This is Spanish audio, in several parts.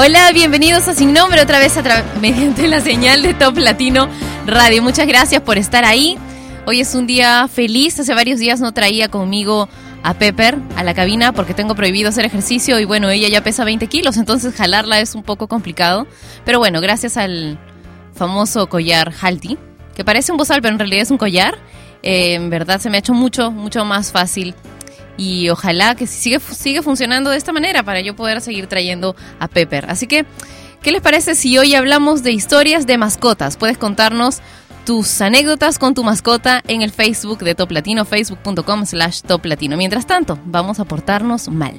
Hola, bienvenidos a Sin Nombre otra vez a mediante la señal de Top Latino Radio. Muchas gracias por estar ahí. Hoy es un día feliz. Hace varios días no traía conmigo a Pepper a la cabina porque tengo prohibido hacer ejercicio y bueno, ella ya pesa 20 kilos, entonces jalarla es un poco complicado. Pero bueno, gracias al famoso collar Halti, que parece un bozal pero en realidad es un collar, eh, en verdad se me ha hecho mucho, mucho más fácil y ojalá que siga, sigue funcionando de esta manera para yo poder seguir trayendo a Pepper. Así que, ¿qué les parece si hoy hablamos de historias de mascotas? Puedes contarnos tus anécdotas con tu mascota en el Facebook de Top Latino, facebook.com slash Top Latino. Mientras tanto, vamos a portarnos mal.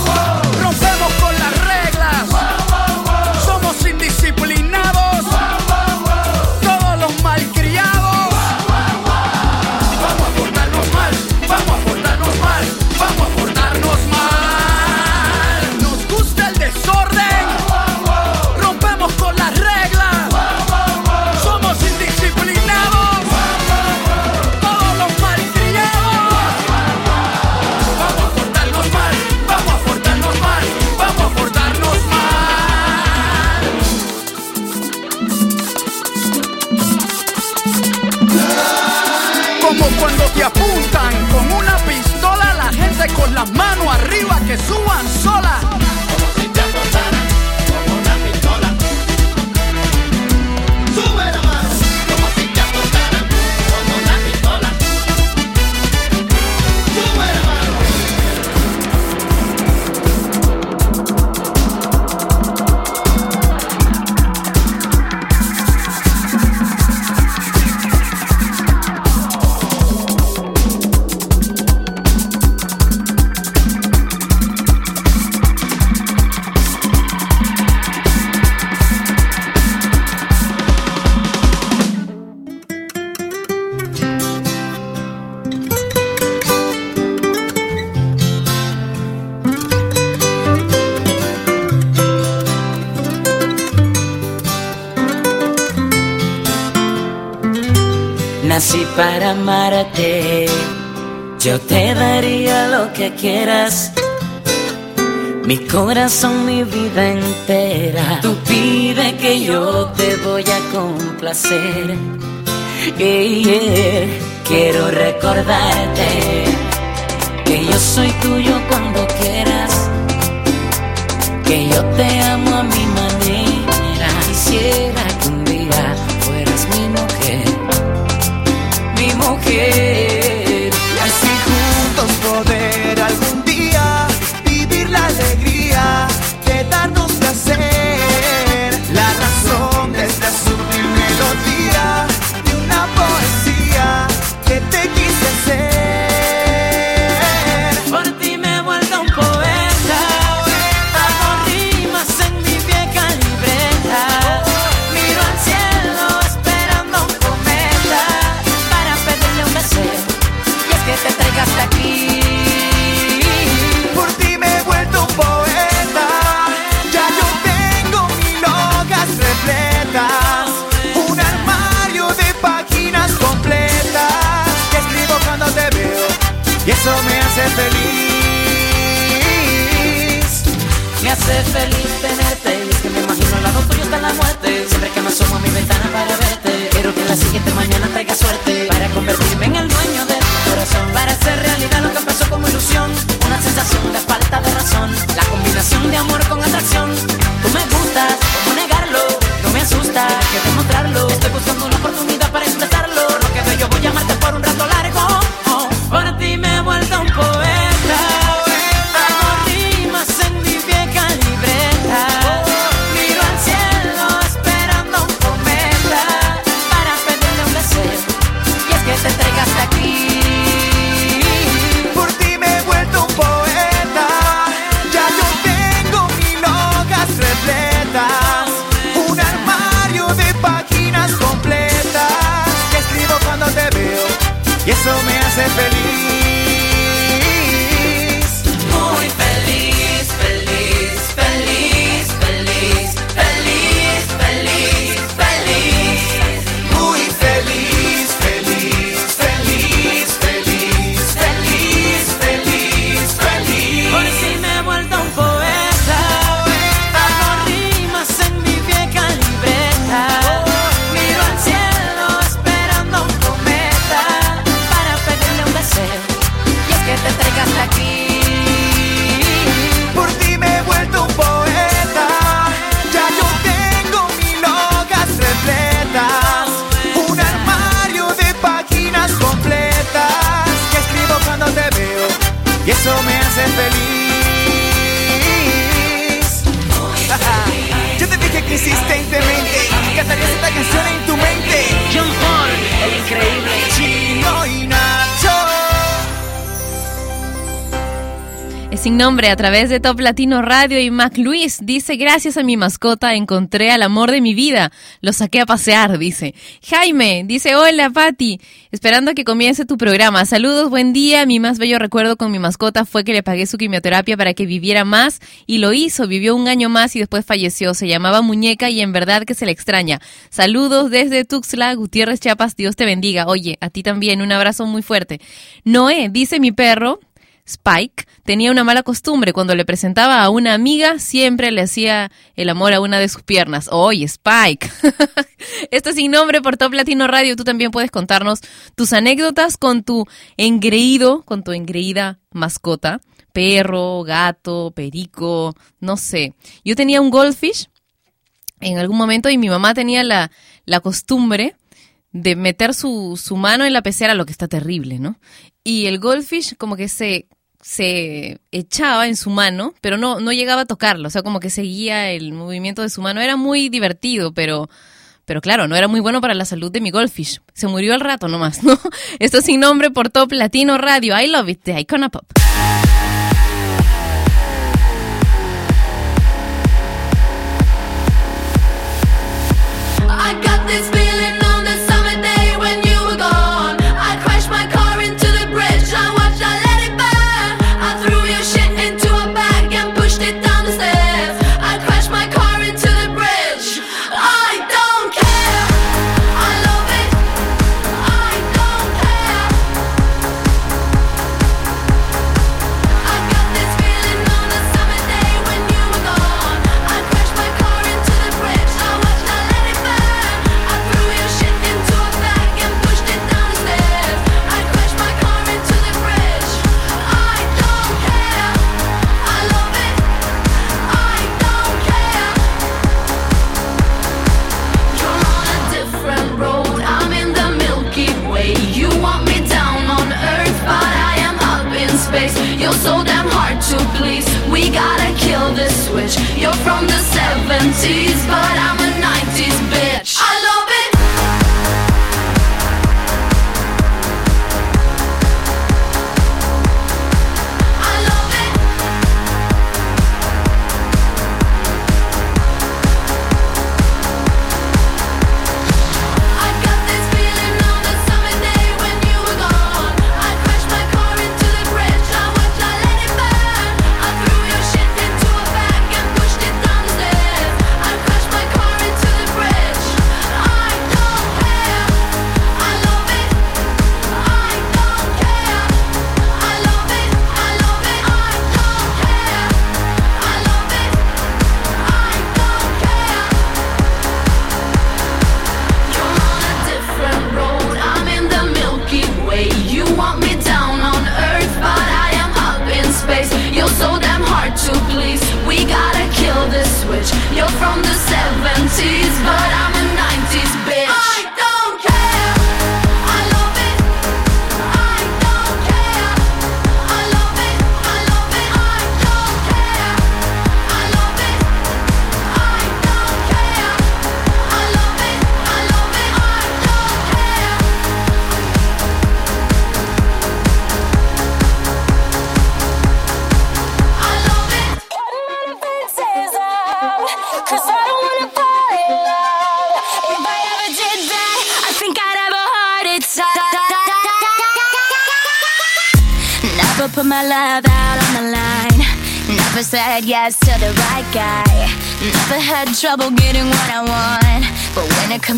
Para amarte, yo te daría lo que quieras. Mi corazón, mi vida entera. Tú pide que yo te voy a complacer. Quiero recordarte que yo soy tuyo cuando quieras. Que yo te amo a mi manera. Hace feliz tenerte. Y es que me imagino al lado tuyo está la muerte. Siempre que me asomo a mi ventana para verte Quiero que la siguiente mañana traiga suerte. Para convertirme en el dueño de tu corazón. Para hacer realidad lo que empezó como ilusión. Una sensación de falta de razón. La combinación de amor con atracción. Tú me gustas, ¿cómo negarlo? No me asusta, que demostrarlo. Estoy buscando una oportunidad a través de Top Latino Radio y Mac Luis dice, gracias a mi mascota encontré al amor de mi vida. Lo saqué a pasear, dice. Jaime dice, hola Patti, esperando que comience tu programa. Saludos, buen día. Mi más bello recuerdo con mi mascota fue que le pagué su quimioterapia para que viviera más y lo hizo. Vivió un año más y después falleció. Se llamaba Muñeca y en verdad que se le extraña. Saludos desde Tuxtla, Gutiérrez, Chiapas. Dios te bendiga. Oye, a ti también. Un abrazo muy fuerte. Noé, dice mi perro, Spike tenía una mala costumbre. Cuando le presentaba a una amiga, siempre le hacía el amor a una de sus piernas. Oye, Spike. Esto es sin nombre por Top Latino Radio. Tú también puedes contarnos tus anécdotas con tu engreído, con tu engreída mascota. Perro, gato, perico, no sé. Yo tenía un goldfish en algún momento y mi mamá tenía la, la costumbre de meter su, su mano en la pecera, lo que está terrible, ¿no? Y el goldfish como que se, se echaba en su mano, pero no, no llegaba a tocarlo, o sea, como que seguía el movimiento de su mano. Era muy divertido, pero, pero claro, no era muy bueno para la salud de mi goldfish. Se murió al rato nomás, ¿no? Esto sin nombre por Top Latino Radio. I love it, de Icona Pop.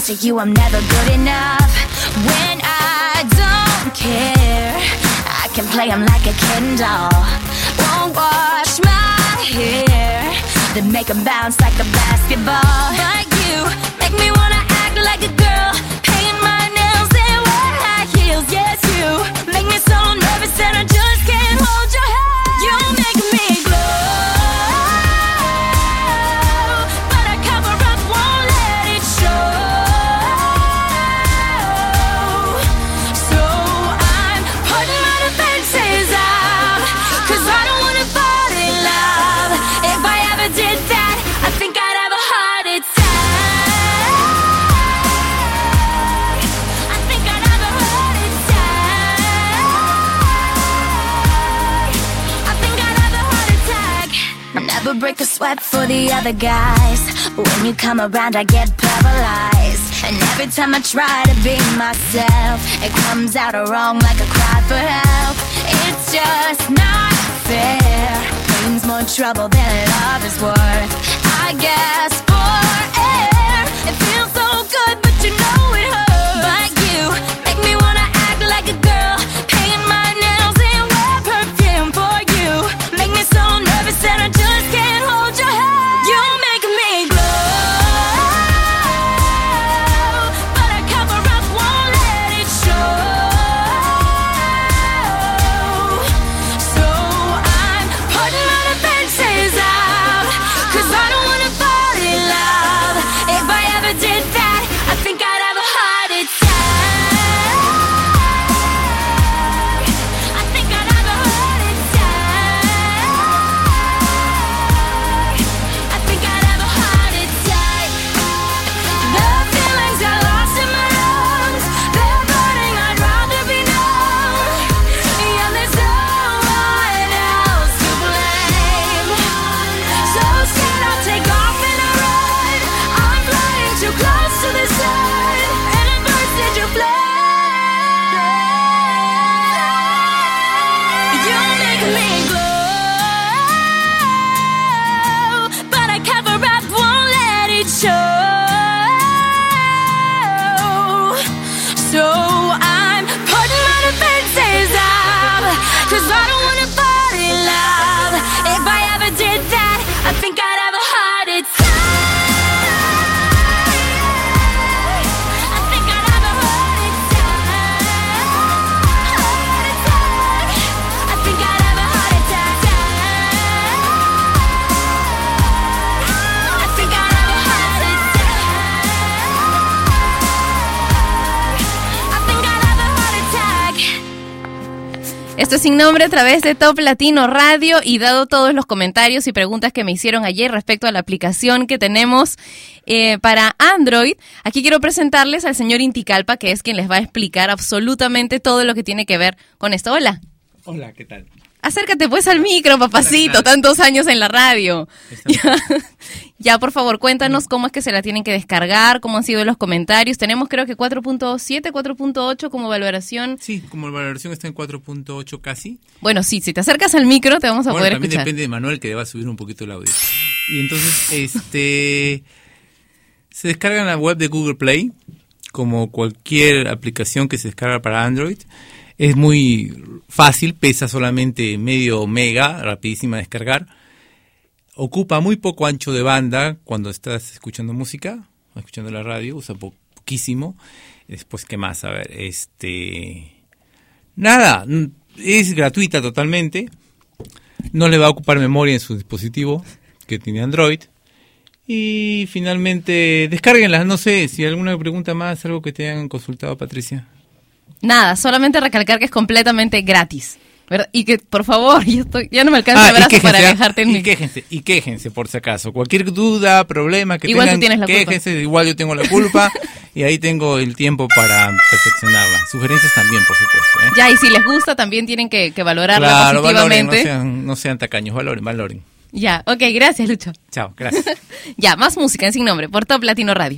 to you I'm never good enough. When I don't care I can play them like a Ken doll. Won't wash my hair Then make them bounce like a basketball. other guys. When you come around I get paralyzed. And every time I try to be myself It comes out wrong like a cry for help. It's just not fair. Pain's more trouble than love is worth. I guess for air It feels so good. Sin nombre a través de Top Latino Radio y dado todos los comentarios y preguntas que me hicieron ayer respecto a la aplicación que tenemos eh, para Android, aquí quiero presentarles al señor Inticalpa, que es quien les va a explicar absolutamente todo lo que tiene que ver con esto. Hola. Hola, ¿qué tal? Acércate pues al micro, papacito, tantos años en la radio. Ya, ya, por favor, cuéntanos cómo es que se la tienen que descargar, cómo han sido los comentarios. Tenemos creo que 4.7, 4.8 como valoración. Sí, como valoración está en 4.8 casi. Bueno, sí, si te acercas al micro te vamos a bueno, poder también escuchar. depende de Manuel que va a subir un poquito el audio. Y entonces, este, se descarga en la web de Google Play, como cualquier aplicación que se descarga para Android. Es muy fácil, pesa solamente medio mega, rapidísima de descargar. Ocupa muy poco ancho de banda cuando estás escuchando música, escuchando la radio, usa po- poquísimo. Después, ¿qué más? A ver, este... Nada, mm, es gratuita totalmente. No le va a ocupar memoria en su dispositivo, que tiene Android. Y finalmente, descárguenla. No sé si alguna pregunta más, algo que te hayan consultado, Patricia. Nada, solamente recalcar que es completamente gratis. ¿verdad? Y que, por favor, yo estoy, ya no me alcanza Ah, el brazo quéjense, para ah, dejarte en y quéjense, y quéjense por si acaso. Cualquier duda, problema que Igual tú tengan, tienes la culpa. quéjense, igual yo tengo la culpa y ahí tengo el tiempo para perfeccionarla. Sugerencias también, por supuesto. ¿eh? Ya, y si les gusta, también tienen que, que valorarla Claro, valoren, no positivamente. sean, no sean tacaños, valoren, valoren. Ya, ok, gracias, Lucho. Chao, gracias. Ya, más música en Sin Nombre por Top Latino Radio.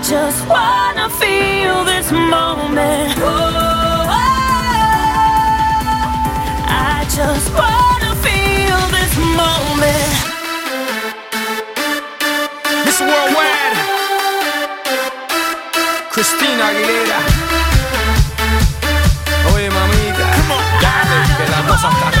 just wanna feel this moment. Oh, I just wanna feel this moment. Miss Worldwide, Christina Aguilera. Oye, mamita, dale, que la cosa está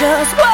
just what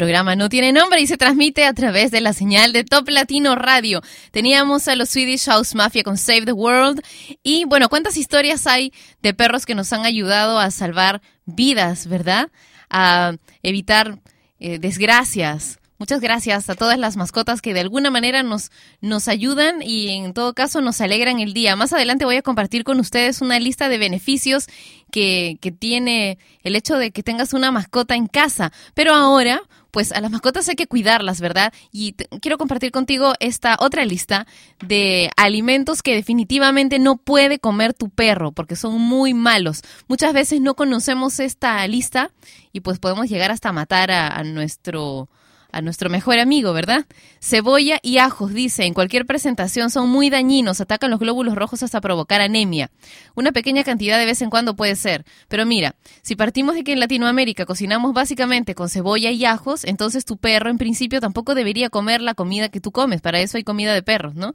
programa no tiene nombre y se transmite a través de la señal de Top Latino Radio. Teníamos a los Swedish House Mafia con Save the World. Y bueno, ¿cuántas historias hay de perros que nos han ayudado a salvar vidas, verdad? A evitar eh, desgracias. Muchas gracias a todas las mascotas que de alguna manera nos, nos ayudan y en todo caso nos alegran el día. Más adelante voy a compartir con ustedes una lista de beneficios que, que tiene el hecho de que tengas una mascota en casa. Pero ahora, pues a las mascotas hay que cuidarlas, ¿verdad? Y quiero compartir contigo esta otra lista de alimentos que definitivamente no puede comer tu perro porque son muy malos. Muchas veces no conocemos esta lista y pues podemos llegar hasta matar a, a nuestro a nuestro mejor amigo, ¿verdad? Cebolla y ajos, dice, en cualquier presentación son muy dañinos, atacan los glóbulos rojos hasta provocar anemia. Una pequeña cantidad de vez en cuando puede ser. Pero mira, si partimos de que en Latinoamérica cocinamos básicamente con cebolla y ajos, entonces tu perro en principio tampoco debería comer la comida que tú comes. Para eso hay comida de perros, ¿no?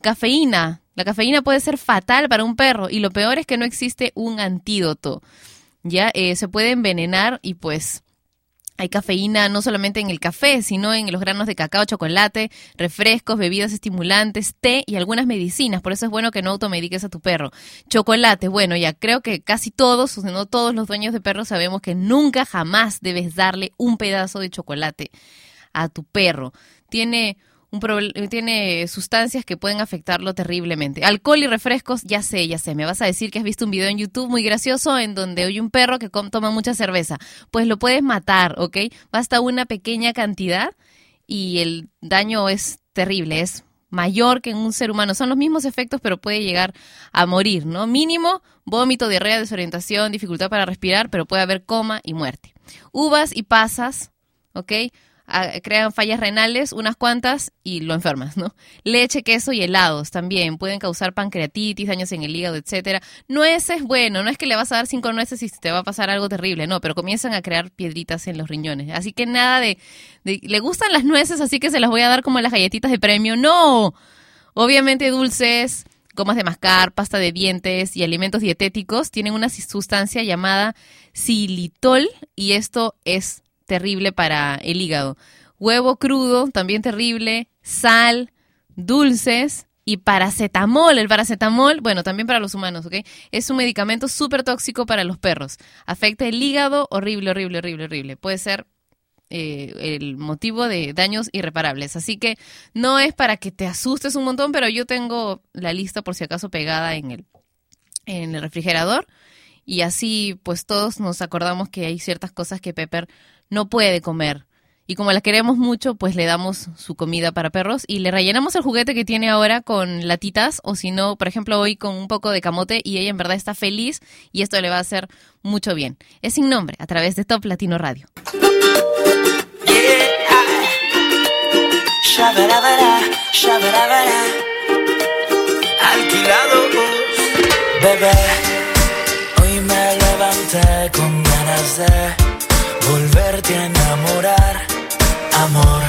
Cafeína. La cafeína puede ser fatal para un perro y lo peor es que no existe un antídoto. Ya eh, se puede envenenar y pues hay cafeína no solamente en el café, sino en los granos de cacao, chocolate, refrescos, bebidas estimulantes, té y algunas medicinas. Por eso es bueno que no automediques a tu perro. Chocolate, bueno, ya creo que casi todos, o si no todos los dueños de perros sabemos que nunca jamás debes darle un pedazo de chocolate a tu perro. Tiene un tiene sustancias que pueden afectarlo terriblemente. Alcohol y refrescos, ya sé, ya sé. Me vas a decir que has visto un video en YouTube muy gracioso en donde hay un perro que toma mucha cerveza. Pues lo puedes matar, ¿ok? Basta una pequeña cantidad y el daño es terrible, es mayor que en un ser humano. Son los mismos efectos, pero puede llegar a morir, ¿no? Mínimo, vómito, diarrea, desorientación, dificultad para respirar, pero puede haber coma y muerte. Uvas y pasas, ¿ok? Ah, crean fallas renales, unas cuantas, y lo enfermas, ¿no? Leche, queso y helados también pueden causar pancreatitis, daños en el hígado, etcétera. Nueces, bueno, no es que le vas a dar cinco nueces y te va a pasar algo terrible, no, pero comienzan a crear piedritas en los riñones. Así que nada de, de le gustan las nueces, así que se las voy a dar como las galletitas de premio. No, obviamente dulces, gomas de mascar, pasta de dientes y alimentos dietéticos tienen una sustancia llamada xilitol y esto es terrible para el hígado. Huevo crudo, también terrible, sal, dulces y paracetamol. El paracetamol, bueno, también para los humanos, ¿ok? Es un medicamento súper tóxico para los perros. Afecta el hígado, horrible, horrible, horrible, horrible. Puede ser eh, el motivo de daños irreparables. Así que no es para que te asustes un montón, pero yo tengo la lista por si acaso pegada en el, en el refrigerador. Y así, pues todos nos acordamos que hay ciertas cosas que Pepper no puede comer. Y como la queremos mucho, pues le damos su comida para perros y le rellenamos el juguete que tiene ahora con latitas o si no, por ejemplo, hoy con un poco de camote y ella en verdad está feliz y esto le va a hacer mucho bien. Es sin nombre a través de Top Latino Radio. Bebé. Hoy me levanté con ganas de volverte a enamorar, amor.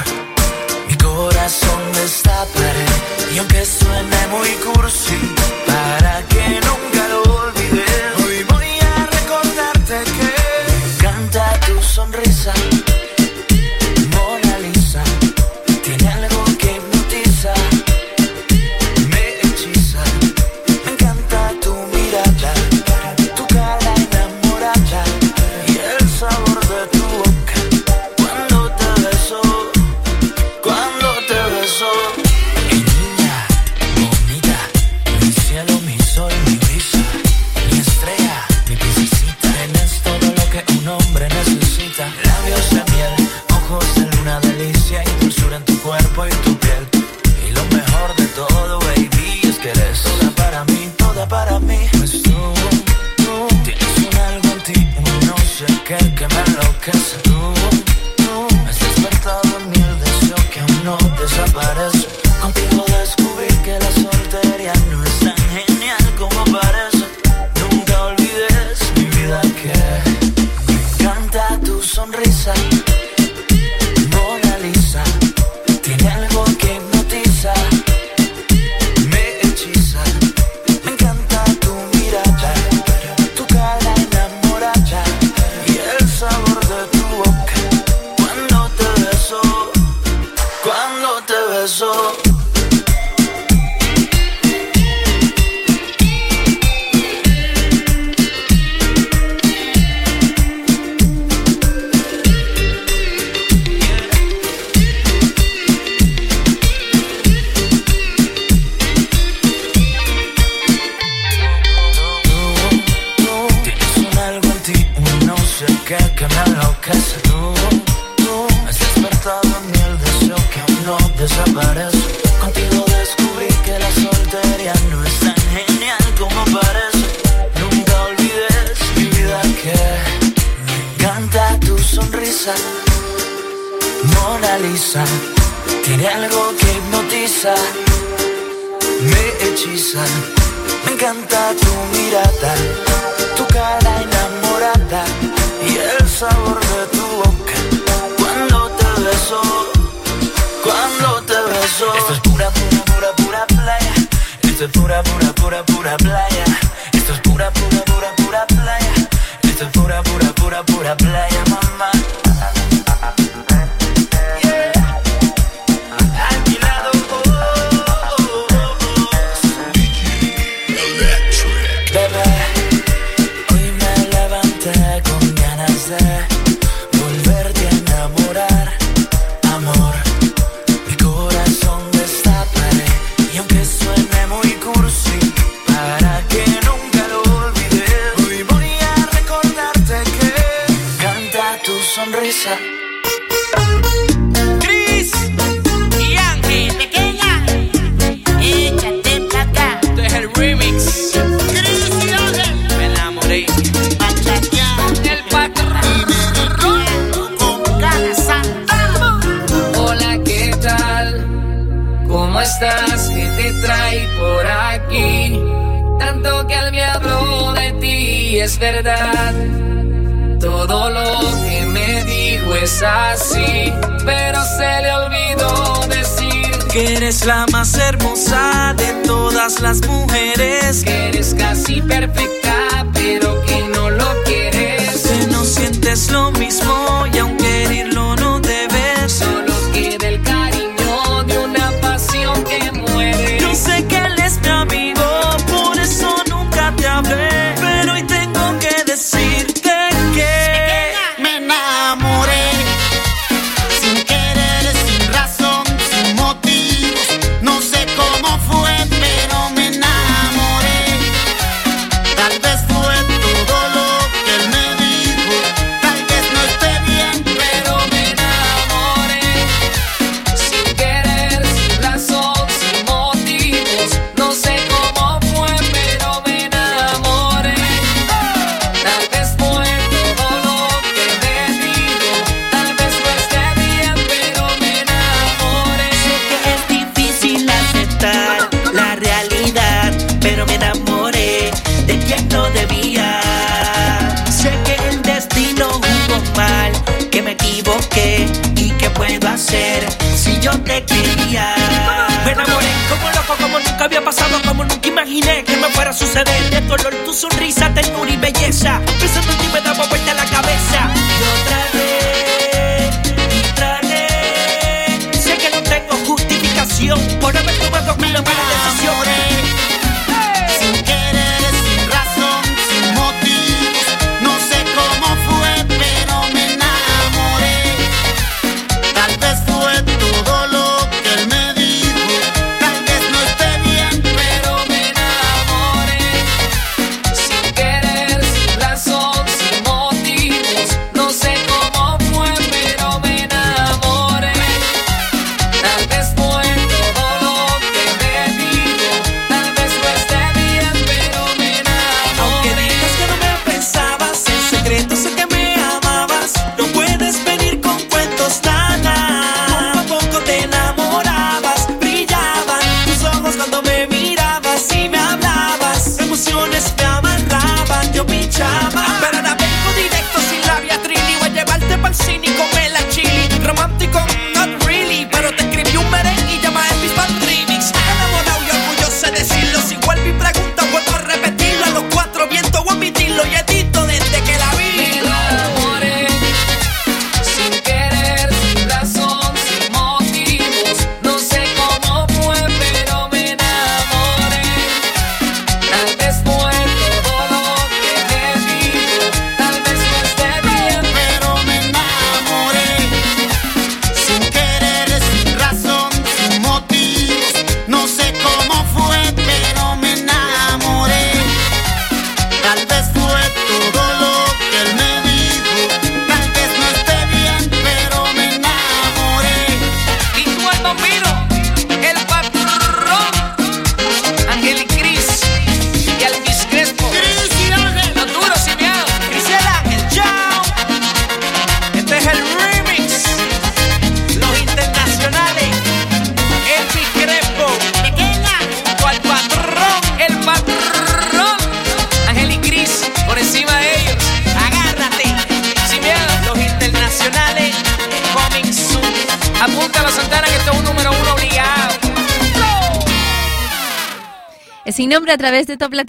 Mi corazón destaparé y aunque suene muy cursi, para para mí.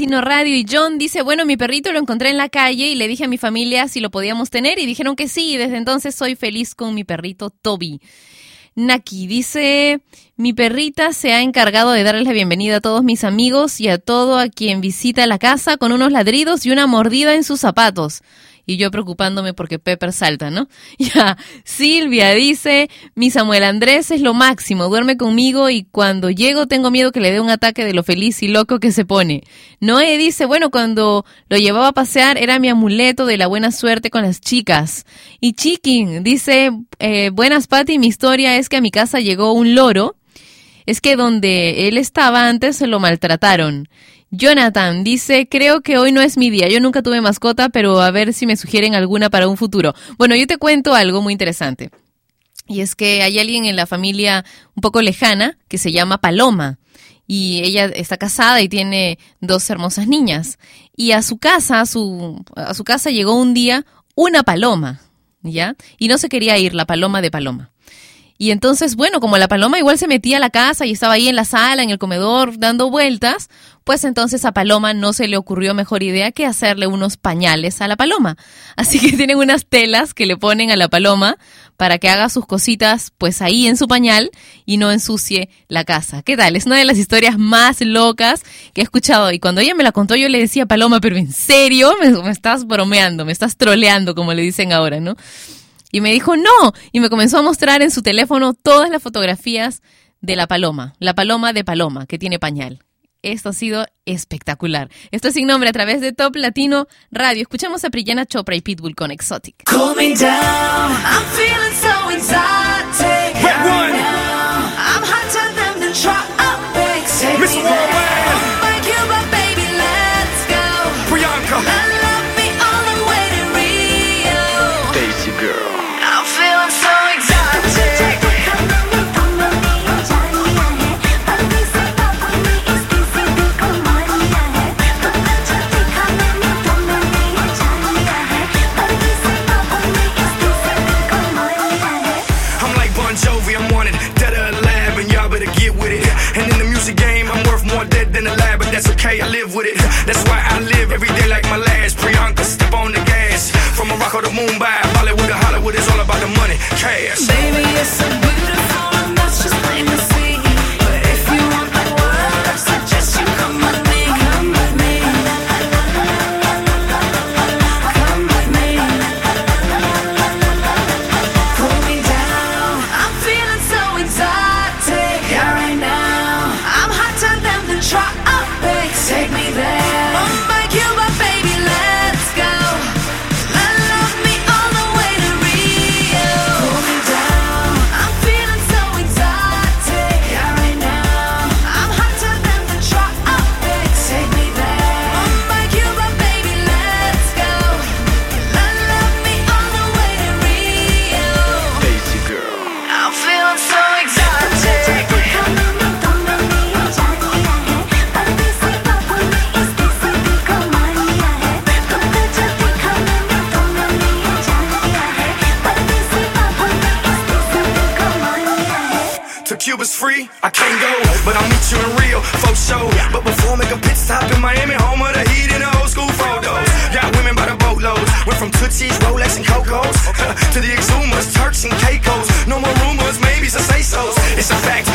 Radio y John dice, bueno, mi perrito lo encontré en la calle y le dije a mi familia si lo podíamos tener y dijeron que sí y desde entonces soy feliz con mi perrito Toby. Naki dice, mi perrita se ha encargado de darles la bienvenida a todos mis amigos y a todo a quien visita la casa con unos ladridos y una mordida en sus zapatos y yo preocupándome porque Pepper salta, ¿no? Ya, Silvia dice, mi Samuel Andrés es lo máximo, duerme conmigo y cuando llego tengo miedo que le dé un ataque de lo feliz y loco que se pone. Noé dice, bueno, cuando lo llevaba a pasear era mi amuleto de la buena suerte con las chicas. Y Chicken dice, eh, buenas Patti, mi historia es que a mi casa llegó un loro. Es que donde él estaba antes se lo maltrataron Jonathan dice, creo que hoy no es mi día. Yo nunca tuve mascota, pero a ver si me sugieren alguna para un futuro. Bueno, yo te cuento algo muy interesante. Y es que hay alguien en la familia un poco lejana que se llama Paloma. Y ella está casada y tiene dos hermosas niñas. Y a su casa, a su, a su casa llegó un día una paloma, ¿ya? Y no se quería ir la paloma de Paloma. Y entonces, bueno, como la paloma igual se metía a la casa y estaba ahí en la sala, en el comedor, dando vueltas, pues entonces a Paloma no se le ocurrió mejor idea que hacerle unos pañales a la paloma. Así que tienen unas telas que le ponen a la paloma para que haga sus cositas pues ahí en su pañal y no ensucie la casa. ¿Qué tal? Es una de las historias más locas que he escuchado y cuando ella me la contó yo le decía Paloma, pero en serio, me, me estás bromeando, me estás troleando como le dicen ahora, ¿no? Y me dijo, no. Y me comenzó a mostrar en su teléfono todas las fotografías de la paloma, la paloma de paloma, que tiene pañal. Esto ha sido espectacular. Esto es sin nombre a través de Top Latino Radio. Escuchamos a Priyana Chopra y Pitbull con Exotic. Cool okay, I live with it. That's why I live every day like my last. Priyanka, step on the gas. From Morocco to Mumbai, Bollywood to Hollywood, it's all about the money, cash. Baby, you're so Cuba's free, I can't go, but I'll meet you in Rio for sure. But before I make a pit stop in Miami, home of the heat and the old school photos. Got women by the boatloads, went from Tootsies, Rolex, and Cocos to the Exumas, Turks, and Caicos. No more rumors, maybe some say so's. It's a fact,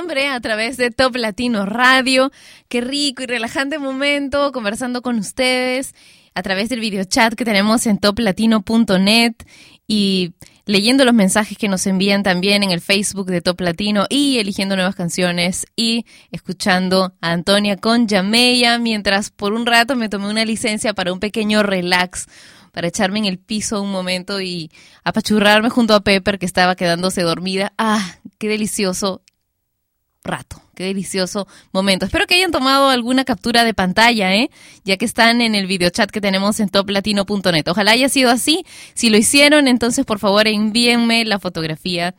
a través de Top Latino Radio. Qué rico y relajante momento conversando con ustedes a través del videochat que tenemos en toplatino.net y leyendo los mensajes que nos envían también en el Facebook de Top Latino y eligiendo nuevas canciones y escuchando a Antonia con Yameya mientras por un rato me tomé una licencia para un pequeño relax para echarme en el piso un momento y apachurrarme junto a Pepper que estaba quedándose dormida. Ah, qué delicioso rato. Qué delicioso momento. Espero que hayan tomado alguna captura de pantalla, ¿eh? Ya que están en el videochat que tenemos en toplatino.net. Ojalá haya sido así. Si lo hicieron, entonces por favor envíenme la fotografía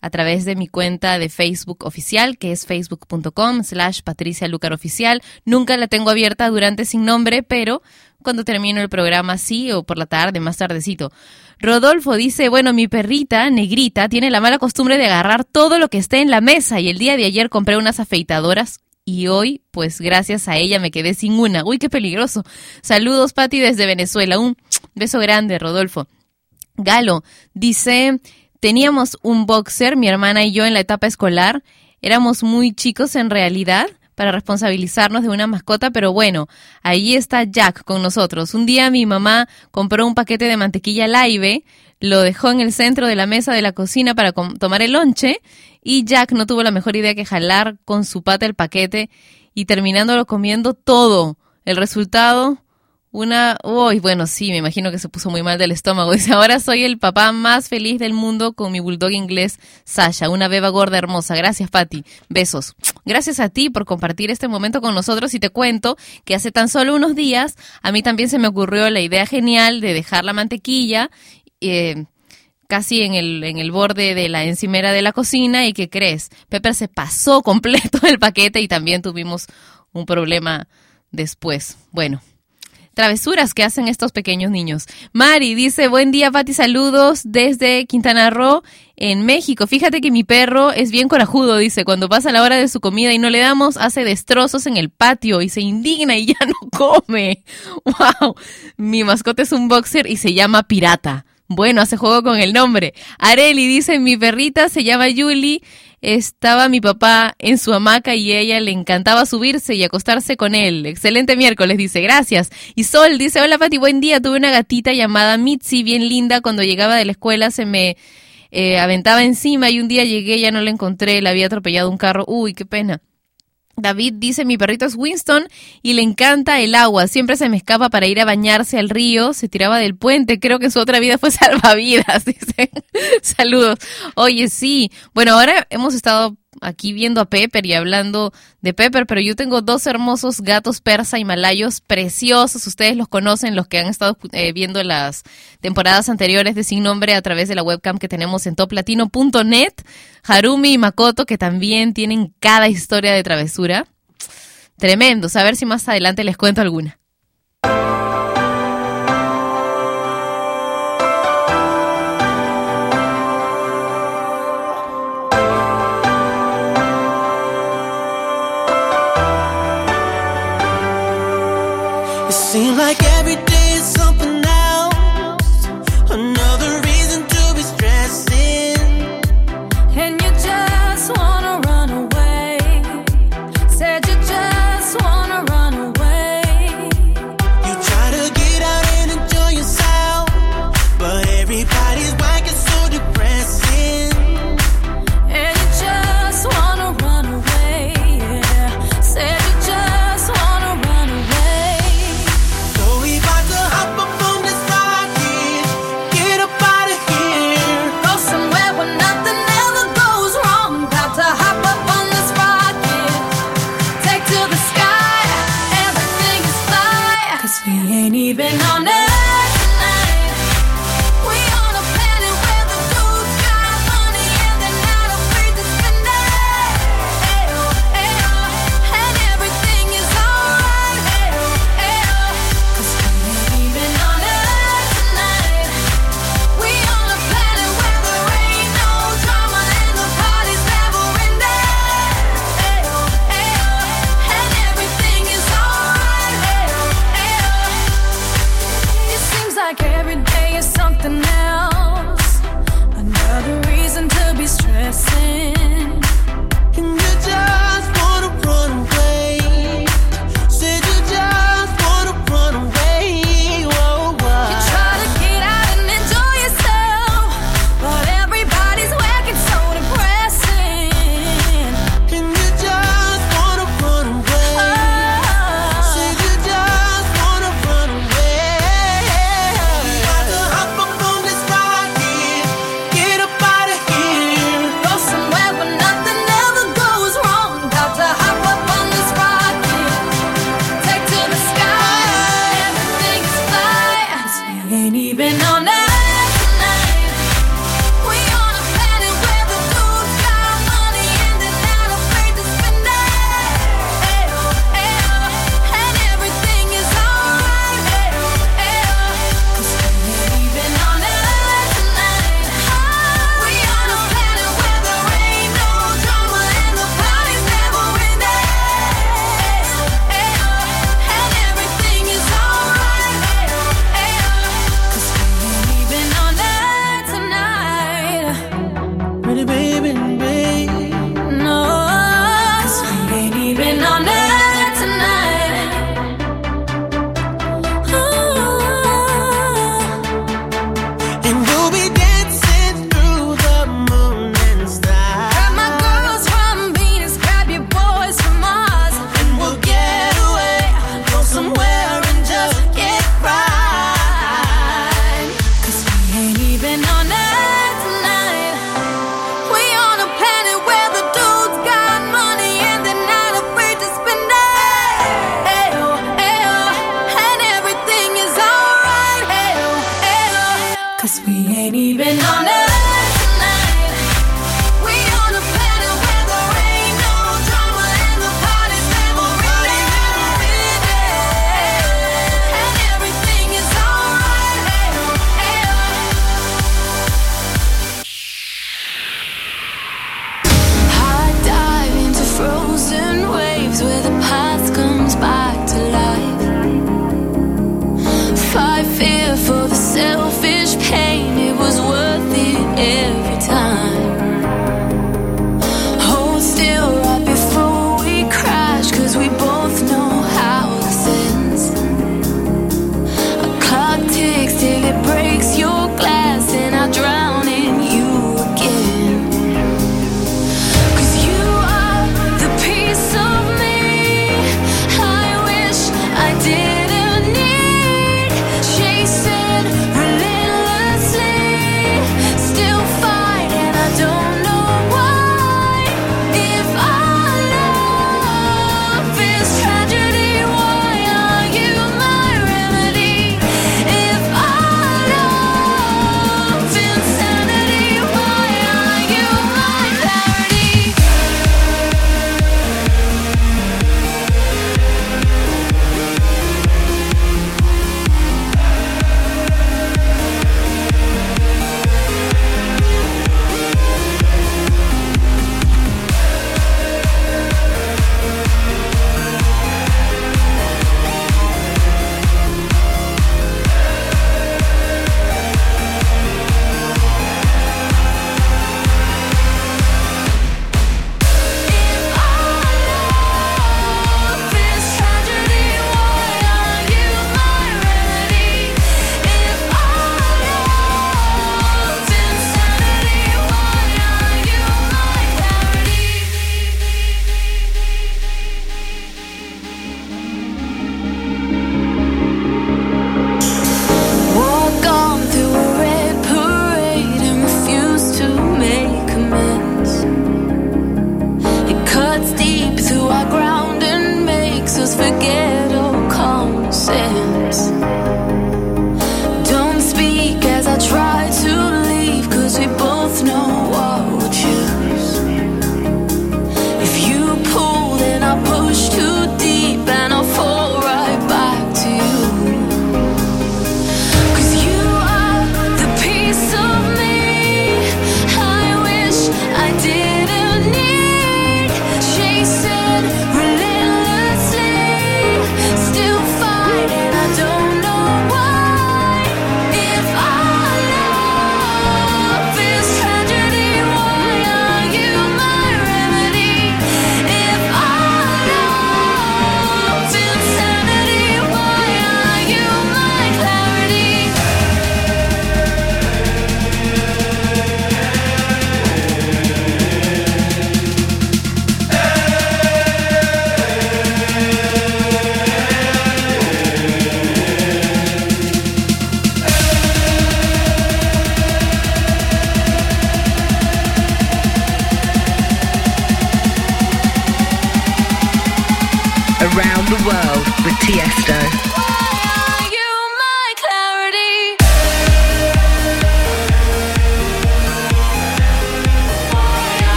a través de mi cuenta de Facebook oficial, que es facebook.com slash Patricia Oficial. Nunca la tengo abierta durante sin nombre, pero cuando termino el programa sí o por la tarde, más tardecito. Rodolfo dice, bueno, mi perrita negrita tiene la mala costumbre de agarrar todo lo que esté en la mesa y el día de ayer compré unas afeitadoras y hoy, pues gracias a ella me quedé sin una. Uy, qué peligroso. Saludos, Pati, desde Venezuela. Un beso grande, Rodolfo. Galo dice, teníamos un boxer, mi hermana y yo en la etapa escolar. Éramos muy chicos en realidad para responsabilizarnos de una mascota, pero bueno, ahí está Jack con nosotros. Un día mi mamá compró un paquete de mantequilla live, lo dejó en el centro de la mesa de la cocina para tomar el lonche y Jack no tuvo la mejor idea que jalar con su pata el paquete y terminándolo comiendo todo. El resultado, una, uy, bueno, sí, me imagino que se puso muy mal del estómago. Dice, ahora soy el papá más feliz del mundo con mi bulldog inglés, Sasha, una beba gorda hermosa. Gracias, Patti. Besos. Gracias a ti por compartir este momento con nosotros y te cuento que hace tan solo unos días a mí también se me ocurrió la idea genial de dejar la mantequilla eh, casi en el, en el borde de la encimera de la cocina y ¿qué crees? Pepper se pasó completo el paquete y también tuvimos un problema después. Bueno, travesuras que hacen estos pequeños niños. Mari dice, buen día Pati, saludos desde Quintana Roo, en México. Fíjate que mi perro es bien corajudo, dice, cuando pasa la hora de su comida y no le damos, hace destrozos en el patio y se indigna y ya no come. ¡Wow! Mi mascota es un boxer y se llama Pirata. Bueno, hace juego con el nombre. Areli dice, mi perrita se llama Julie. Estaba mi papá en su hamaca y ella le encantaba subirse y acostarse con él. Excelente miércoles, dice, gracias. Y Sol dice, hola Pati, buen día. Tuve una gatita llamada Mitzi, bien linda. Cuando llegaba de la escuela se me eh, aventaba encima y un día llegué, ya no la encontré, la había atropellado un carro. Uy, qué pena. David dice, mi perrito es Winston y le encanta el agua. Siempre se me escapa para ir a bañarse al río. Se tiraba del puente. Creo que su otra vida fue salvavidas. Dice, saludos. Oye, sí. Bueno, ahora hemos estado aquí viendo a Pepper y hablando de Pepper, pero yo tengo dos hermosos gatos persa y malayos preciosos. Ustedes los conocen, los que han estado eh, viendo las temporadas anteriores de Sin Nombre a través de la webcam que tenemos en toplatino.net. Harumi y Makoto, que también tienen cada historia de travesura. Tremendos. A ver si más adelante les cuento alguna. like it.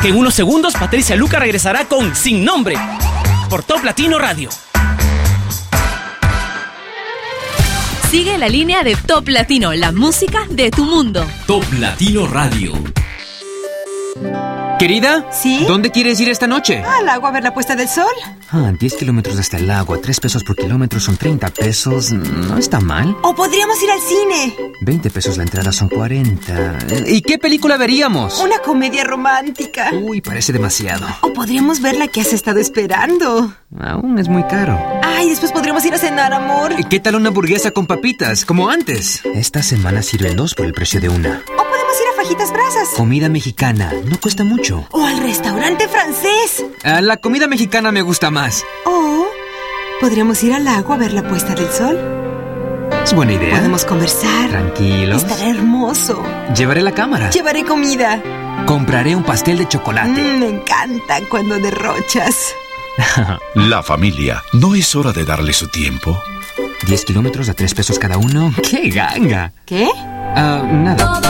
Que en unos segundos Patricia Luca regresará con Sin Nombre por Top Latino Radio. Sigue la línea de Top Latino, la música de tu mundo. Top Latino Radio. Querida, ¿Sí? ¿dónde quieres ir esta noche? Al agua a ver la puesta del sol. Ah, 10 kilómetros hasta el agua, 3 pesos por kilómetro son 30 pesos. No está mal. O podríamos ir al cine. 20 pesos la entrada son 40. ¿Y qué película veríamos? Una comedia romántica. Uy, parece demasiado. O podríamos ver la que has estado esperando. Aún es muy caro. Ay, después podríamos ir a cenar, amor. ¿Qué tal una hamburguesa con papitas, como antes? Esta semana sirven dos por el precio de una. O podemos ir a Fajitas Brasas. Comida mexicana, no cuesta mucho. O al restaurante francés. Ah, la comida mexicana me gusta más. O podríamos ir al agua a ver la puesta del sol. Es buena idea. Podemos conversar. Tranquilos. Estará hermoso. Llevaré la cámara. Llevaré comida. Compraré un pastel de chocolate. Mm, me encanta cuando derrochas. La familia, ¿no es hora de darle su tiempo? 10 kilómetros a 3 pesos cada uno. ¡Qué ganga! ¿Qué? Ah, nada.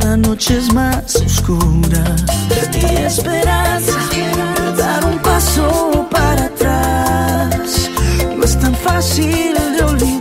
Cada noche es más oscura. Y esperanza de dar un paso para atrás no es tan fácil de olvidar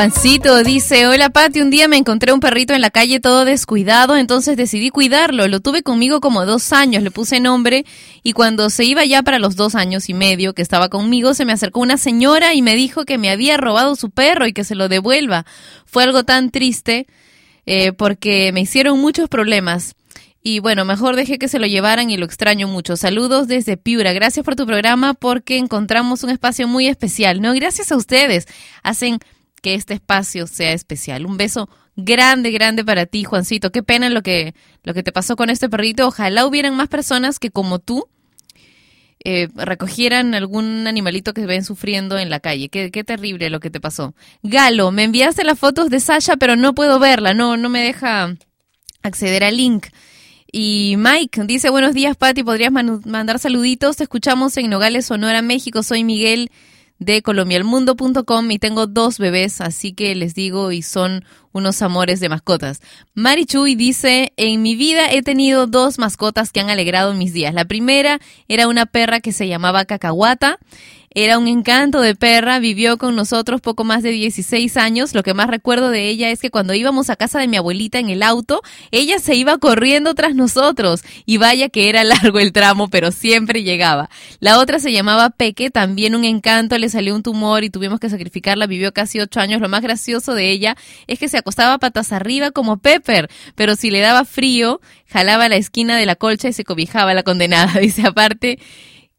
Juancito dice, hola Pati, un día me encontré un perrito en la calle todo descuidado, entonces decidí cuidarlo, lo tuve conmigo como dos años, le puse nombre y cuando se iba ya para los dos años y medio que estaba conmigo, se me acercó una señora y me dijo que me había robado su perro y que se lo devuelva. Fue algo tan triste eh, porque me hicieron muchos problemas. Y bueno, mejor dejé que se lo llevaran y lo extraño mucho. Saludos desde Piura. Gracias por tu programa porque encontramos un espacio muy especial. No, gracias a ustedes. Hacen que este espacio sea especial. Un beso grande, grande para ti, Juancito. Qué pena lo que, lo que te pasó con este perrito. Ojalá hubieran más personas que como tú eh, recogieran algún animalito que ven sufriendo en la calle. Qué, qué terrible lo que te pasó. Galo, me enviaste las fotos de Sasha, pero no puedo verla. No, no me deja acceder al link. Y Mike dice, buenos días, Pati, ¿podrías man- mandar saluditos? Te escuchamos en Nogales, Sonora, México. Soy Miguel de colombialmundo.com y tengo dos bebés, así que les digo y son unos amores de mascotas. Mari Chuy dice, en mi vida he tenido dos mascotas que han alegrado mis días. La primera era una perra que se llamaba Cacahuata. Era un encanto de perra, vivió con nosotros poco más de 16 años. Lo que más recuerdo de ella es que cuando íbamos a casa de mi abuelita en el auto, ella se iba corriendo tras nosotros. Y vaya que era largo el tramo, pero siempre llegaba. La otra se llamaba Peque, también un encanto, le salió un tumor y tuvimos que sacrificarla. Vivió casi 8 años. Lo más gracioso de ella es que se acostaba patas arriba como Pepper, pero si le daba frío, jalaba la esquina de la colcha y se cobijaba la condenada. Dice aparte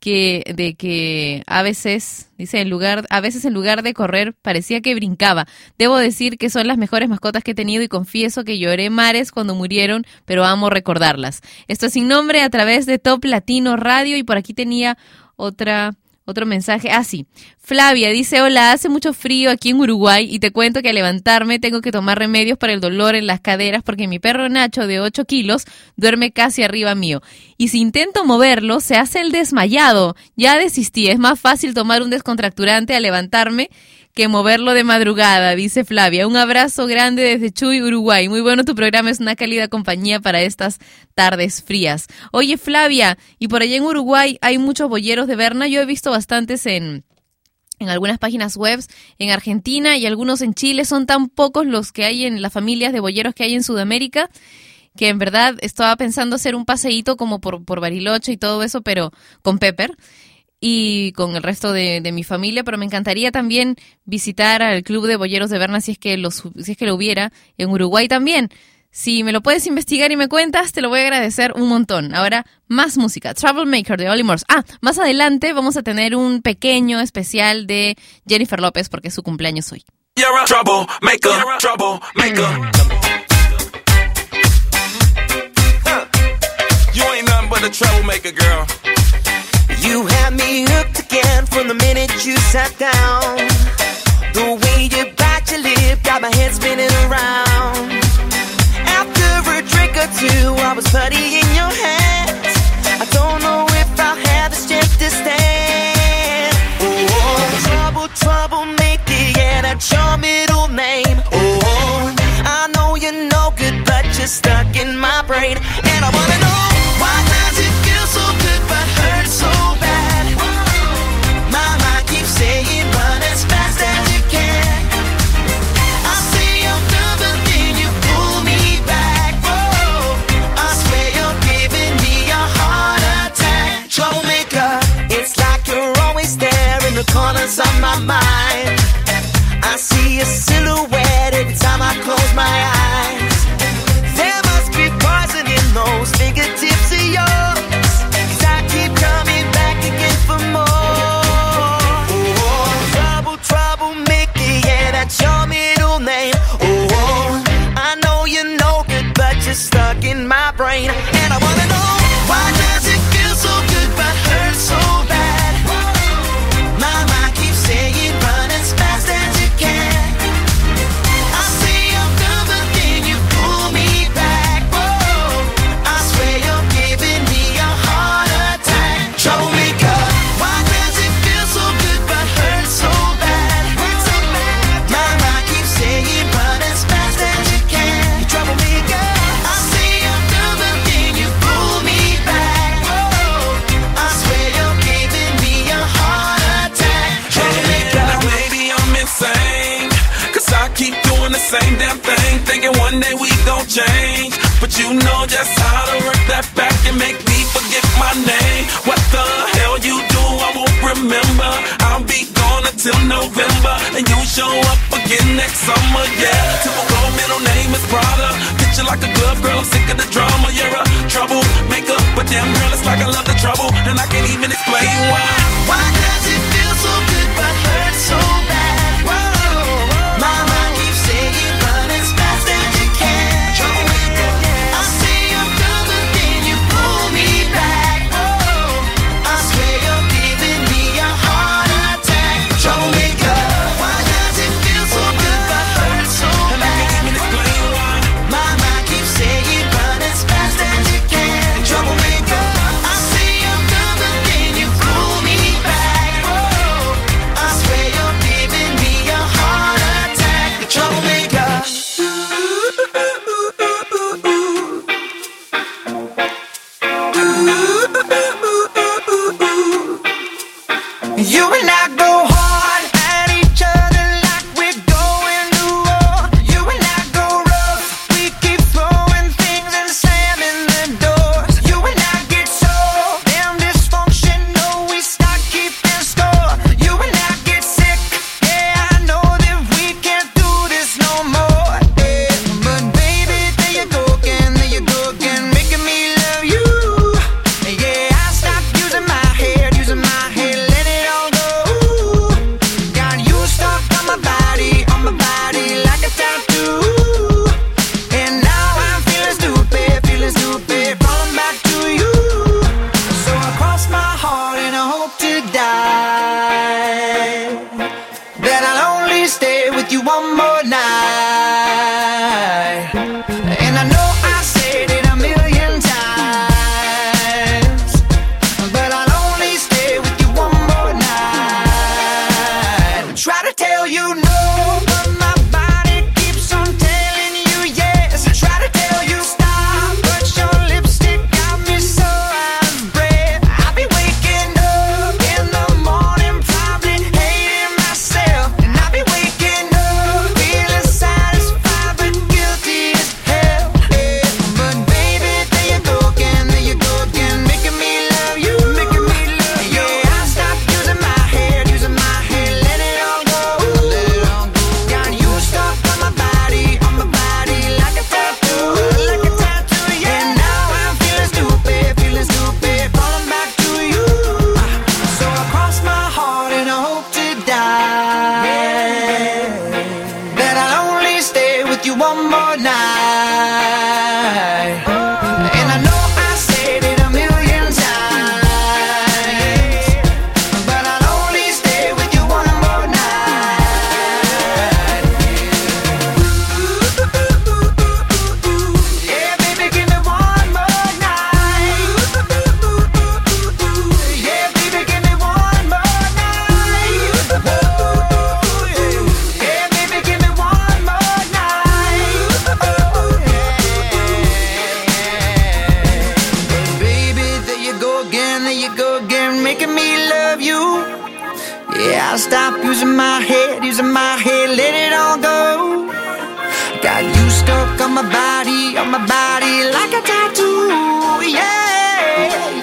que de que a veces dice en lugar a veces en lugar de correr parecía que brincaba. Debo decir que son las mejores mascotas que he tenido y confieso que lloré mares cuando murieron, pero amo recordarlas. Esto es sin nombre a través de Top Latino Radio y por aquí tenía otra otro mensaje. Ah, sí. Flavia dice, hola, hace mucho frío aquí en Uruguay y te cuento que al levantarme tengo que tomar remedios para el dolor en las caderas porque mi perro Nacho de 8 kilos duerme casi arriba mío. Y si intento moverlo, se hace el desmayado. Ya desistí, es más fácil tomar un descontracturante al levantarme que moverlo de madrugada, dice Flavia. Un abrazo grande desde Chuy, Uruguay. Muy bueno tu programa, es una cálida compañía para estas tardes frías. Oye, Flavia, y por allá en Uruguay hay muchos bolleros de Berna. Yo he visto bastantes en en algunas páginas web en Argentina y algunos en Chile. Son tan pocos los que hay en las familias de bolleros que hay en Sudamérica que en verdad estaba pensando hacer un paseíto como por, por Bariloche y todo eso, pero con Pepper y con el resto de, de mi familia, pero me encantaría también visitar al Club de Bolleros de Berna si es que los, si es que lo hubiera en Uruguay también. Si me lo puedes investigar y me cuentas, te lo voy a agradecer un montón. Ahora, más música. Troublemaker de Olly Morse. Ah, más adelante vamos a tener un pequeño especial de Jennifer López porque es su cumpleaños hoy. You troublemaker, had me hooked again from the minute you sat down. The way you bite your lip got my head spinning around. After a drink or two, I was putty in your hands. I don't know if I'll have the strength to stand. Oh, trouble, trouble, make it, yeah, that's your middle name. Oh, I know you're no good, but you're stuck in my brain. And I wanna know keep doing the same damn thing. Thinking one day we gon' change. But you know just how to work that back and make me forget my name. What the hell you do, I won't remember. I'll be gone until November. And you show up again next summer, yeah. Typical middle name is Prada. Picture like a glove girl, I'm sick of the drama. You're a troublemaker. But damn girl, it's like I love the trouble. And I can't even explain why. Why does it feel so good but hurt so Got you stuck on my body, on my body like a tattoo. Yeah,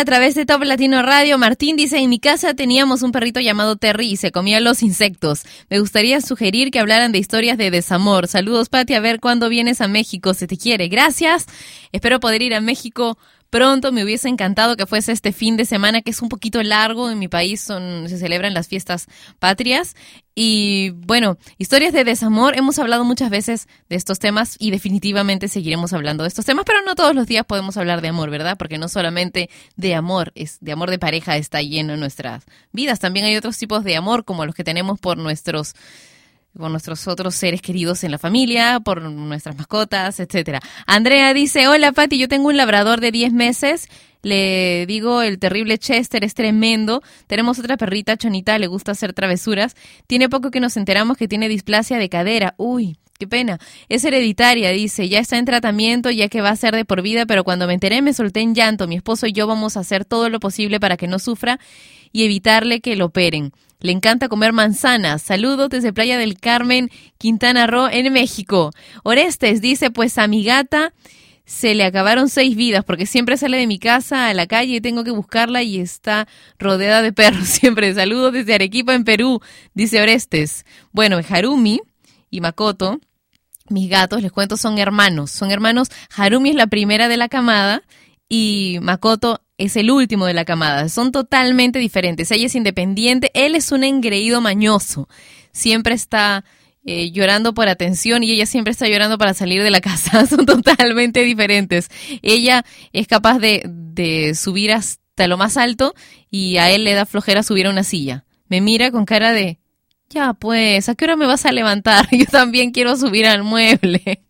a través de Top Latino Radio, Martín dice, en mi casa teníamos un perrito llamado Terry y se comía los insectos. Me gustaría sugerir que hablaran de historias de desamor. Saludos, Pati, a ver cuándo vienes a México, se te quiere. Gracias. Espero poder ir a México pronto. Me hubiese encantado que fuese este fin de semana, que es un poquito largo. En mi país son, se celebran las fiestas patrias. Y bueno, historias de desamor. Hemos hablado muchas veces de estos temas y definitivamente seguiremos hablando de estos temas, pero no todos los días podemos hablar de amor, ¿verdad? Porque no solamente de amor, es de amor de pareja está lleno en nuestras vidas. También hay otros tipos de amor, como los que tenemos por nuestros por nuestros otros seres queridos en la familia, por nuestras mascotas, etcétera. Andrea dice, hola Pati, yo tengo un labrador de 10 meses, le digo el terrible Chester, es tremendo, tenemos otra perrita chonita, le gusta hacer travesuras, tiene poco que nos enteramos que tiene displasia de cadera, uy, Qué pena. Es hereditaria, dice. Ya está en tratamiento, ya que va a ser de por vida, pero cuando me enteré me solté en llanto. Mi esposo y yo vamos a hacer todo lo posible para que no sufra y evitarle que lo operen. Le encanta comer manzanas. Saludos desde Playa del Carmen, Quintana Roo, en México. Orestes dice, pues a mi gata se le acabaron seis vidas porque siempre sale de mi casa a la calle y tengo que buscarla y está rodeada de perros siempre. Saludos desde Arequipa, en Perú, dice Orestes. Bueno, Harumi y Makoto, mis gatos, les cuento, son hermanos. Son hermanos. Harumi es la primera de la camada y Makoto es el último de la camada. Son totalmente diferentes. Ella es independiente, él es un engreído mañoso. Siempre está eh, llorando por atención y ella siempre está llorando para salir de la casa. Son totalmente diferentes. Ella es capaz de, de subir hasta lo más alto y a él le da flojera subir a una silla. Me mira con cara de, ya pues, ¿a qué hora me vas a levantar? Yo también quiero subir al mueble.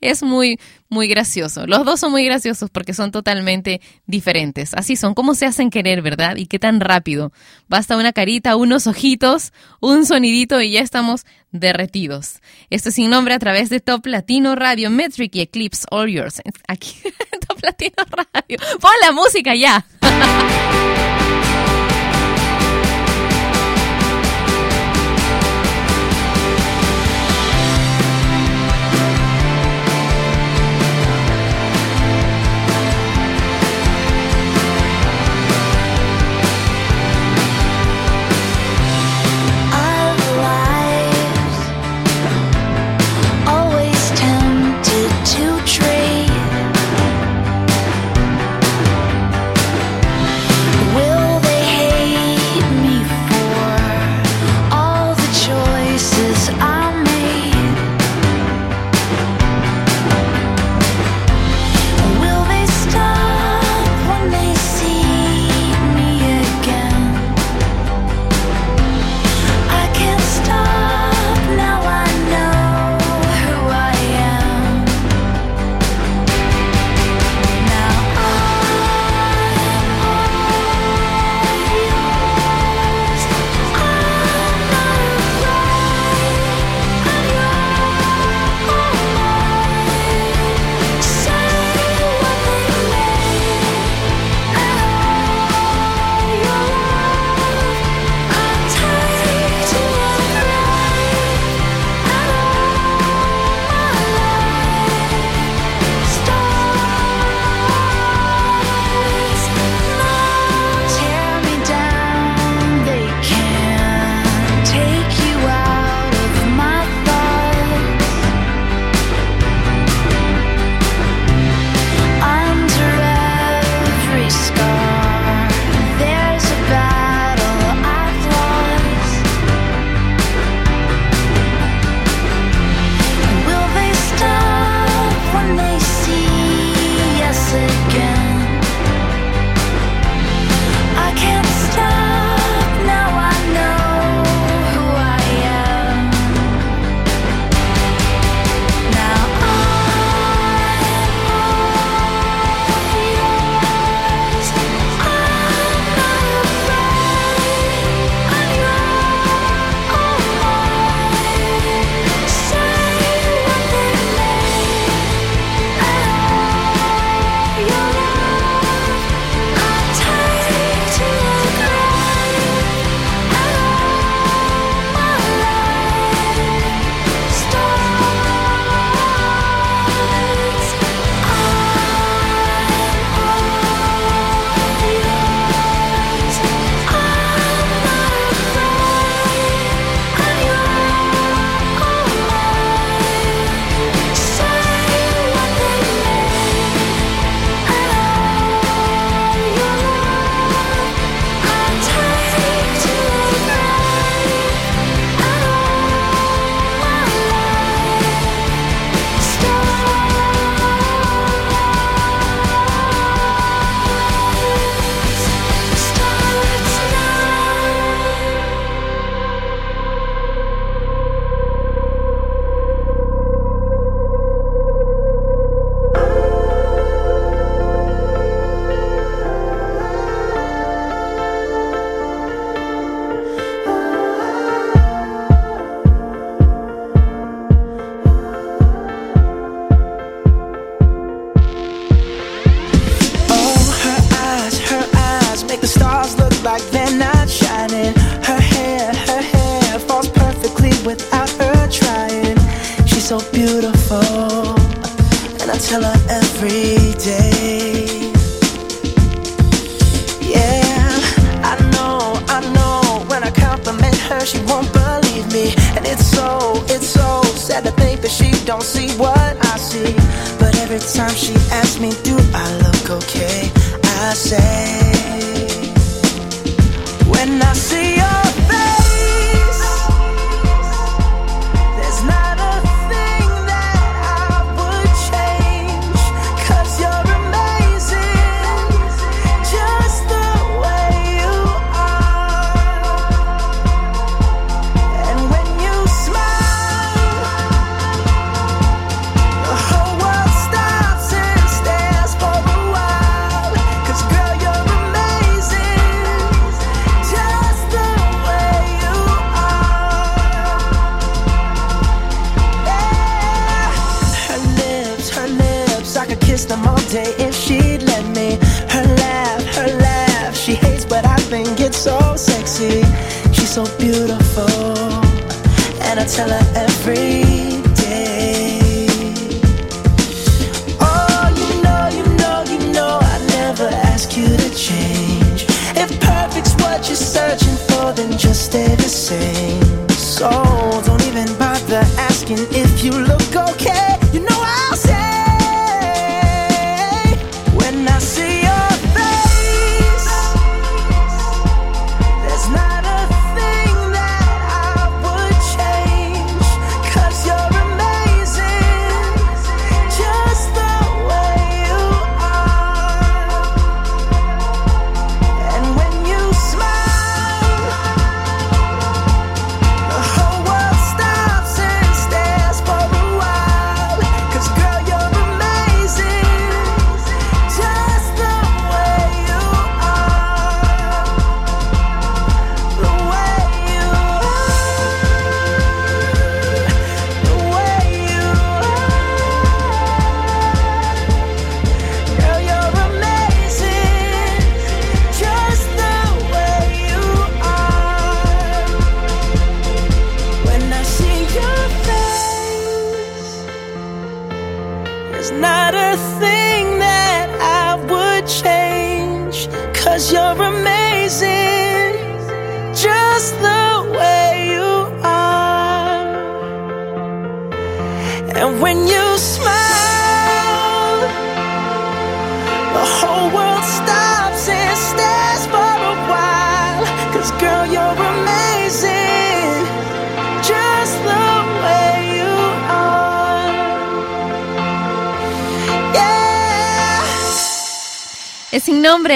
Es muy, muy gracioso. Los dos son muy graciosos porque son totalmente diferentes. Así son, cómo se hacen querer, ¿verdad? Y qué tan rápido. Basta una carita, unos ojitos, un sonidito y ya estamos derretidos. Esto es sin nombre a través de Top Latino Radio, Metric y Eclipse All Yours. Aquí, Top Latino Radio. Pon la música ya.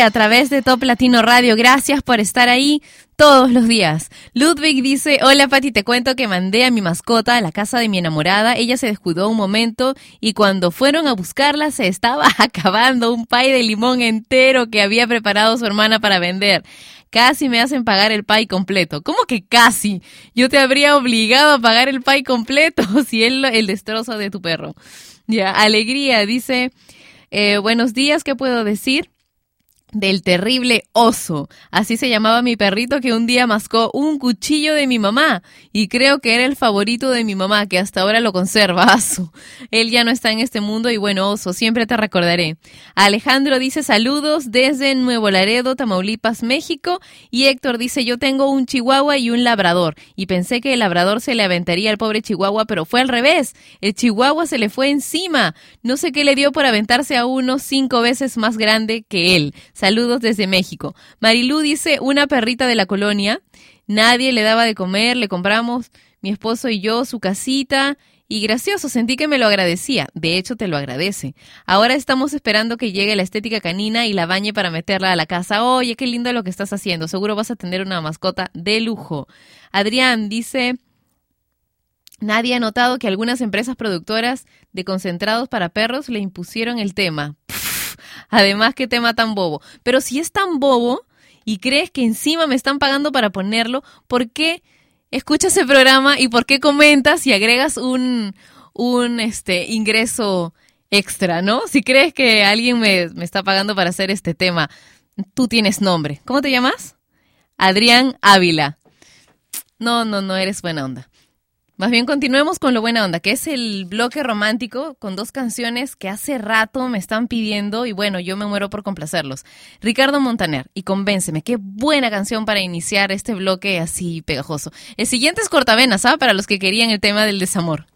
a través de Top Latino Radio. Gracias por estar ahí todos los días. Ludwig dice, hola Pati, te cuento que mandé a mi mascota a la casa de mi enamorada. Ella se descuidó un momento y cuando fueron a buscarla se estaba acabando un pay de limón entero que había preparado su hermana para vender. Casi me hacen pagar el pay completo. ¿Cómo que casi? Yo te habría obligado a pagar el pay completo si lo- el destrozo de tu perro. Ya, alegría, dice, eh, buenos días, ¿qué puedo decir? Del terrible oso. Así se llamaba mi perrito que un día mascó un cuchillo de mi mamá y creo que era el favorito de mi mamá que hasta ahora lo conserva. Él ya no está en este mundo y bueno, oso, siempre te recordaré. Alejandro dice saludos desde Nuevo Laredo, Tamaulipas, México y Héctor dice yo tengo un chihuahua y un labrador y pensé que el labrador se le aventaría al pobre chihuahua pero fue al revés. El chihuahua se le fue encima. No sé qué le dio por aventarse a uno cinco veces más grande que él. Saludos desde México. Marilú dice, una perrita de la colonia. Nadie le daba de comer, le compramos mi esposo y yo su casita. Y gracioso, sentí que me lo agradecía. De hecho, te lo agradece. Ahora estamos esperando que llegue la estética canina y la bañe para meterla a la casa. Oye, qué lindo lo que estás haciendo. Seguro vas a tener una mascota de lujo. Adrián dice, nadie ha notado que algunas empresas productoras de concentrados para perros le impusieron el tema. Además, qué tema tan bobo. Pero si es tan bobo y crees que encima me están pagando para ponerlo, ¿por qué escuchas el programa y por qué comentas y agregas un, un este, ingreso extra, ¿no? Si crees que alguien me, me está pagando para hacer este tema, tú tienes nombre. ¿Cómo te llamas? Adrián Ávila. No, no, no eres buena onda. Más bien continuemos con lo buena onda, que es el bloque romántico con dos canciones que hace rato me están pidiendo y bueno, yo me muero por complacerlos. Ricardo Montaner y Convénceme, qué buena canción para iniciar este bloque así pegajoso. El siguiente es Cortavenas, ¿ah? Para los que querían el tema del desamor.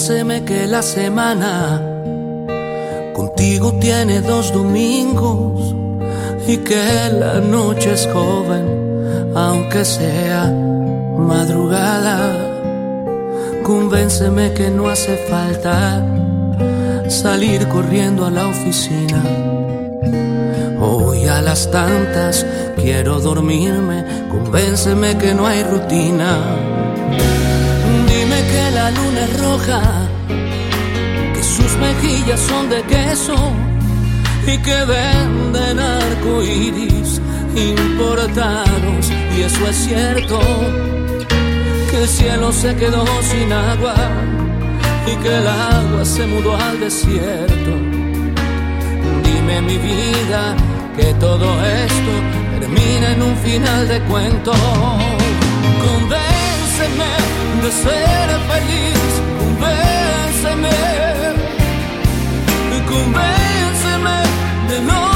Convénceme que la semana contigo tiene dos domingos y que la noche es joven, aunque sea madrugada. Convénceme que no hace falta salir corriendo a la oficina. Hoy a las tantas quiero dormirme, convénceme que no hay rutina. Luna roja, que sus mejillas son de queso y que venden arcoíris importados. Y eso es cierto, que el cielo se quedó sin agua y que el agua se mudó al desierto. Dime mi vida que todo esto termina en un final de cuento. Convénceme de ser feliz, convénceme, convénceme de no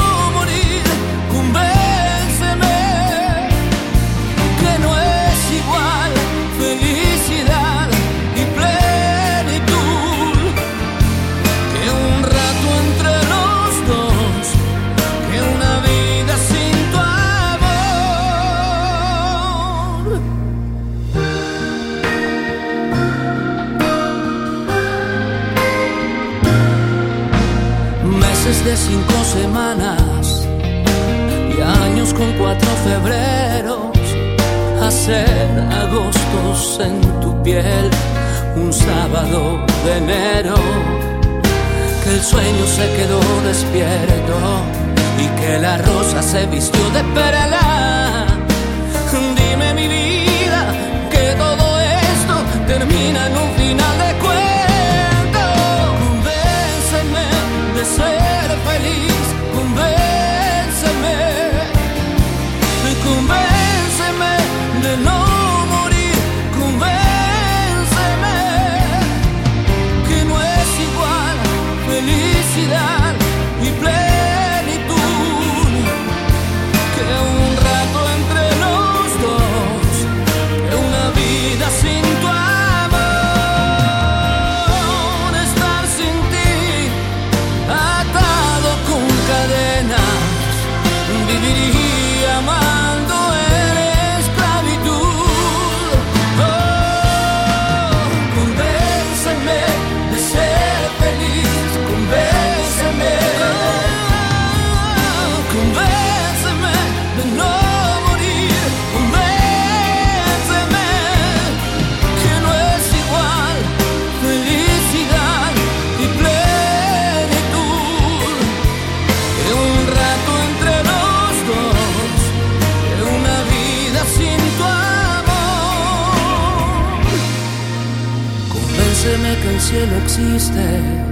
semanas y años con cuatro febreros, hacer agostos en tu piel, un sábado de enero, que el sueño se quedó despierto y que la rosa se vistió de perla. Dime mi vida que todo esto termina en un final de cuento. No cielo existe.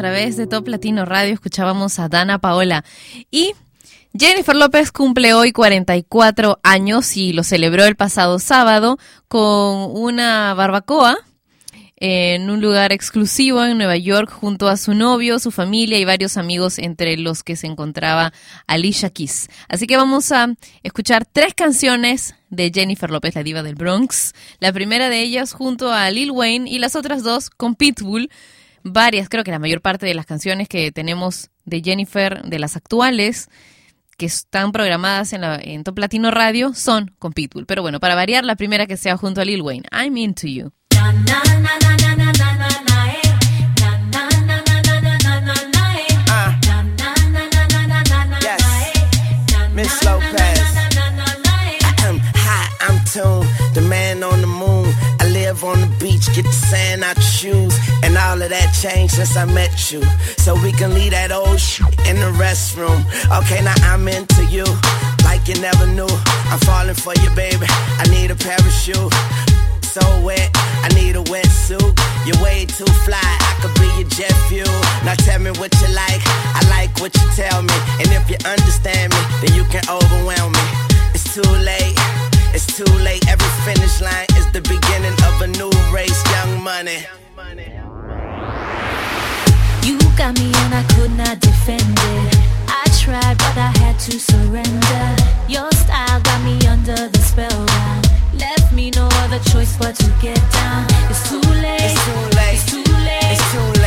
Través de Top Latino Radio, escuchábamos a Dana Paola. Y Jennifer López cumple hoy 44 años y lo celebró el pasado sábado con una barbacoa en un lugar exclusivo en Nueva York junto a su novio, su familia y varios amigos entre los que se encontraba Alicia Keys. Así que vamos a escuchar tres canciones de Jennifer López, la diva del Bronx. La primera de ellas junto a Lil Wayne y las otras dos con Pitbull. Varias, creo que la mayor parte de las canciones que tenemos de Jennifer, de las actuales, que están programadas en, la, en Top Latino Radio, son con Pitbull. Pero bueno, para variar, la primera que sea junto a Lil Wayne, I'm Into You. Miss Lopez. I'm hot, I'm tuned, the man on the moon. I live on the get the sand out your shoes. And all of that changed since I met you. So we can leave that old shit in the restroom. Okay, now I'm into you, like you never knew. I'm falling for you, baby. I need a parachute. So wet, I need a wetsuit. You're way too fly, I could be your jet fuel. Now tell me what you like, I like what you tell me. And if you understand me, then you can overwhelm me. It's too late, it's too late. Every finish line is the beginning of a new race, young money. You got me and I could not defend it. I tried, but I had to surrender. Your style got me under the spellbound. Left me no other choice but to get down. It's too late. It's too late. It's too late. It's too late.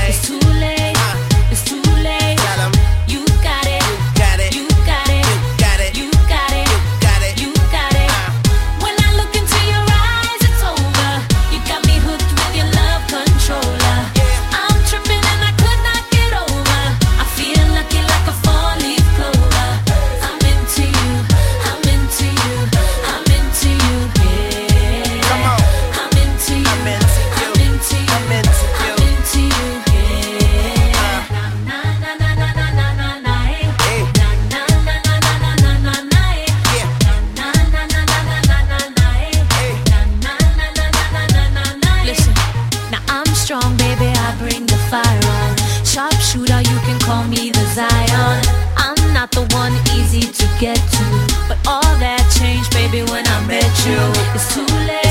The one easy to get to, but all that changed, baby, when I met you. It's too late.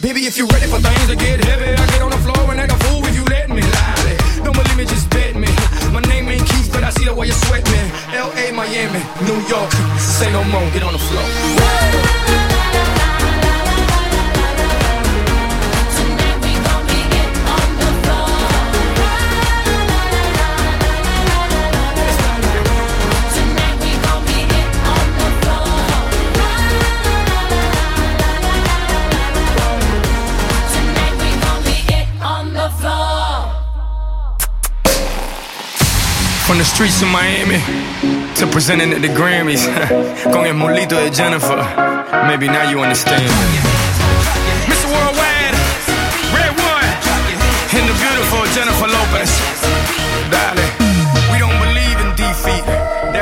Baby, if you're ready for things. streets of Miami to presenting at the Grammys. Going mulito de Jennifer. Maybe now you understand.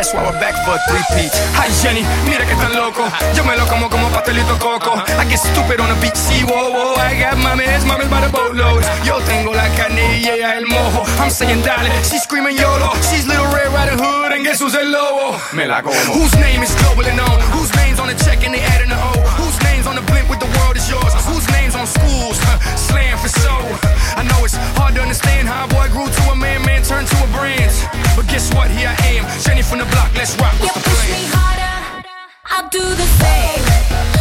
that's why we're back for a three-peat. Hi Jenny, mira que tan loco. Yo me lo como como pastelito coco. Uh-huh. I get stupid on the beat, see, whoa, whoa. I got mames, mames by the boatload. Yo tengo la canilla, el mojo. I'm saying dale, she's screaming YOLO. She's little Red Riding Hood and guess who's el lobo? Me la como. Whose name is globally known? Whose name's on the check and they adding the O? Whose name's on the blimp with the world is yours? Whose name's on schools? Slam for show. I know it's hard to understand how a boy grew to a man, man turned to a brand. But guess what? Here I am, Jenny from the block. Let's rock. What's you push plan? me harder, I'll do the same.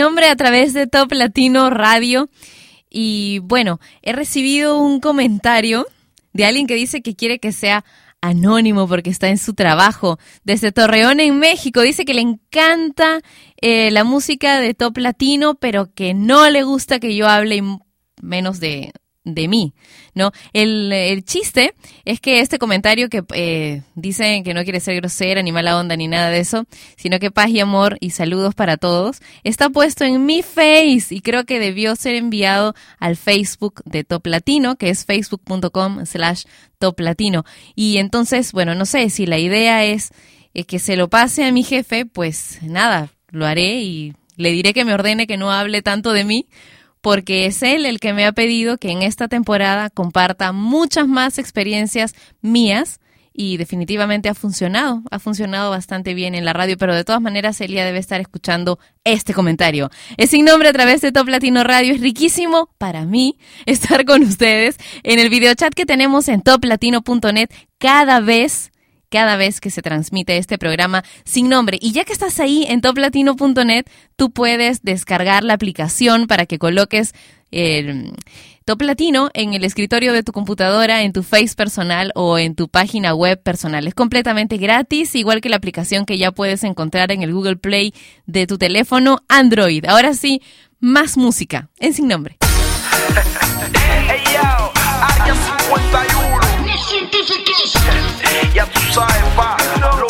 Nombre a través de Top Latino Radio. Y bueno, he recibido un comentario de alguien que dice que quiere que sea anónimo porque está en su trabajo desde Torreón en México. Dice que le encanta eh, la música de Top Latino, pero que no le gusta que yo hable menos de, de mí, ¿no? El, el chiste es que este comentario que eh, dicen que no quiere ser grosera, ni mala onda, ni nada de eso, sino que paz y amor y saludos para todos, está puesto en mi face y creo que debió ser enviado al Facebook de Top Latino, que es facebook.com slash Top Latino. Y entonces, bueno, no sé, si la idea es eh, que se lo pase a mi jefe, pues nada, lo haré y le diré que me ordene que no hable tanto de mí, porque es él el que me ha pedido que en esta temporada comparta muchas más experiencias mías y definitivamente ha funcionado, ha funcionado bastante bien en la radio, pero de todas maneras él ya debe estar escuchando este comentario. Es sin nombre a través de Top Latino Radio, es riquísimo para mí estar con ustedes en el videochat que tenemos en toplatino.net cada vez cada vez que se transmite este programa sin nombre. Y ya que estás ahí en toplatino.net, tú puedes descargar la aplicación para que coloques el Top Latino en el escritorio de tu computadora, en tu Face personal o en tu página web personal. Es completamente gratis, igual que la aplicación que ya puedes encontrar en el Google Play de tu teléfono Android. Ahora sí, más música en sin nombre. Hey yo, área 51. Ya tú yapsu sayfa. it.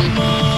amor.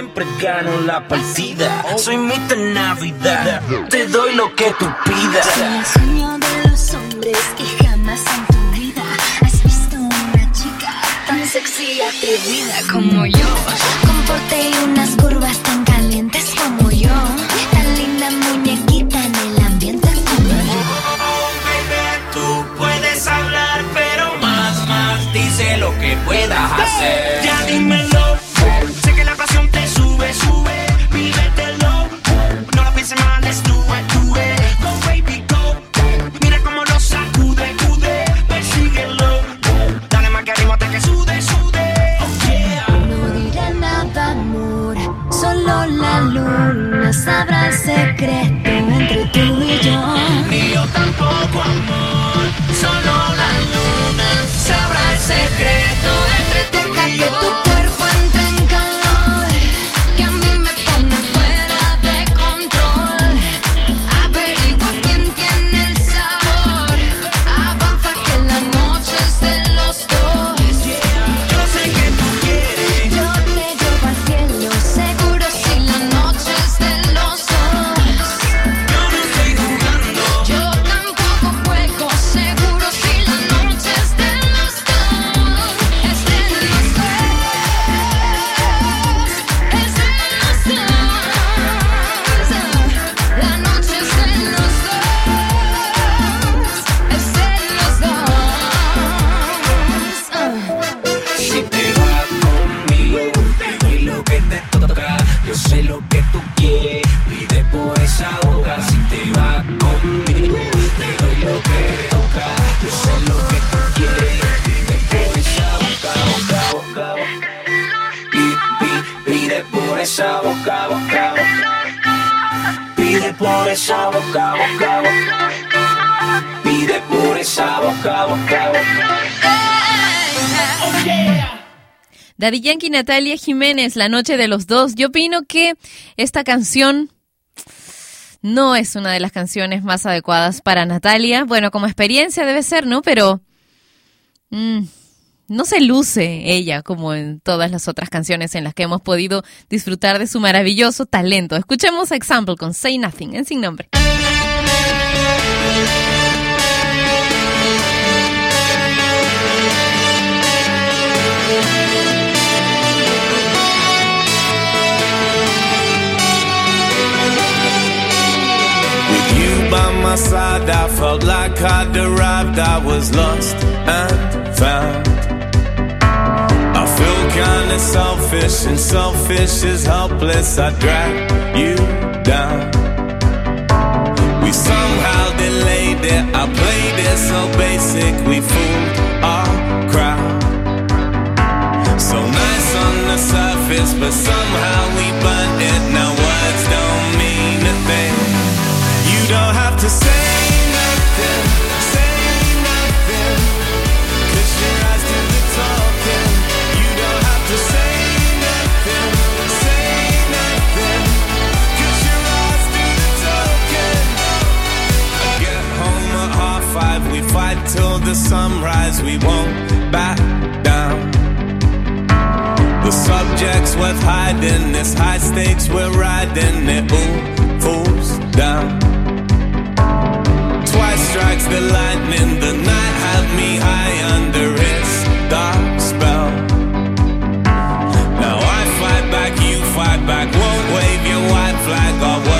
siempre gano la partida. Soy mi Navidad. Te doy lo que tú pidas. Daddy Yankee Natalia Jiménez, La Noche de los Dos. Yo opino que esta canción no es una de las canciones más adecuadas para Natalia. Bueno, como experiencia debe ser, ¿no? Pero mm, no se luce ella como en todas las otras canciones en las que hemos podido disfrutar de su maravilloso talento. Escuchemos Example con Say Nothing en Sin Nombre. my side. I felt like I'd arrived. I was lost and found. I feel kinda selfish, and selfish is helpless. I drag you down. We somehow delayed it. I played it so basic. We fooled our crowd. So nice on the surface, but somehow we burned. The sunrise, we won't back down. The subject's worth hiding, it's high stakes, we're riding it all falls down. Twice strikes the lightning, the night had me high under its dark spell. Now I fight back, you fight back, won't wave your white flag, our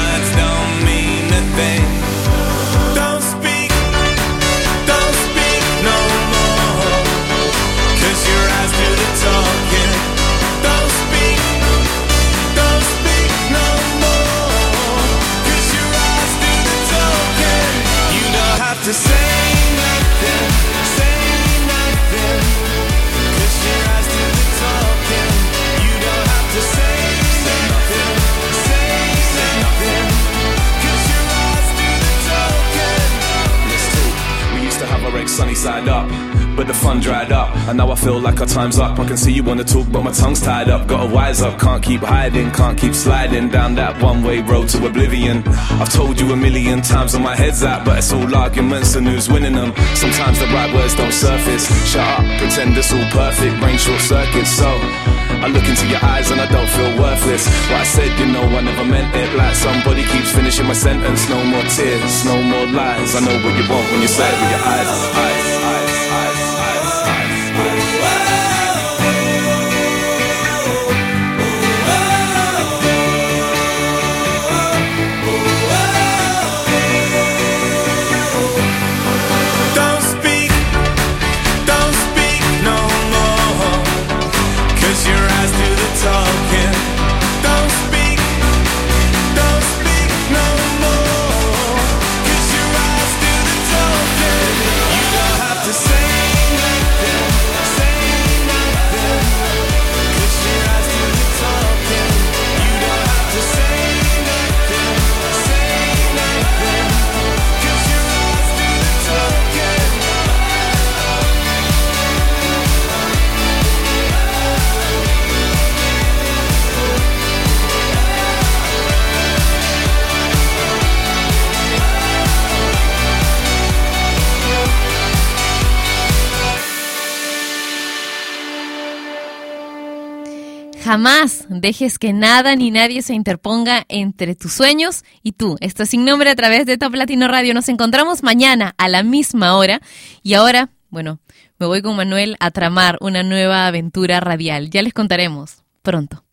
sunny side up, but the fun dried up. And now I feel like our time's up. I can see you wanna talk, but my tongue's tied up. Gotta wise up, can't keep hiding, can't keep sliding down that one way road to oblivion. I've told you a million times where my head's at, but it's all arguments and who's winning them. Sometimes the right words don't surface. Shut up, pretend it's all perfect, brain short circuits. So I look into your eyes and I don't feel worthless. What I said, you know, I never meant it. Like somebody keeps finishing my sentence. No more tears, no more lies. I know what you want when you say it with your eyes. eyes, Jamás dejes que nada ni nadie se interponga entre tus sueños y tú. Esto es sin nombre a través de Top Latino Radio. Nos encontramos mañana a la misma hora. Y ahora, bueno, me voy con Manuel a tramar una nueva aventura radial. Ya les contaremos pronto.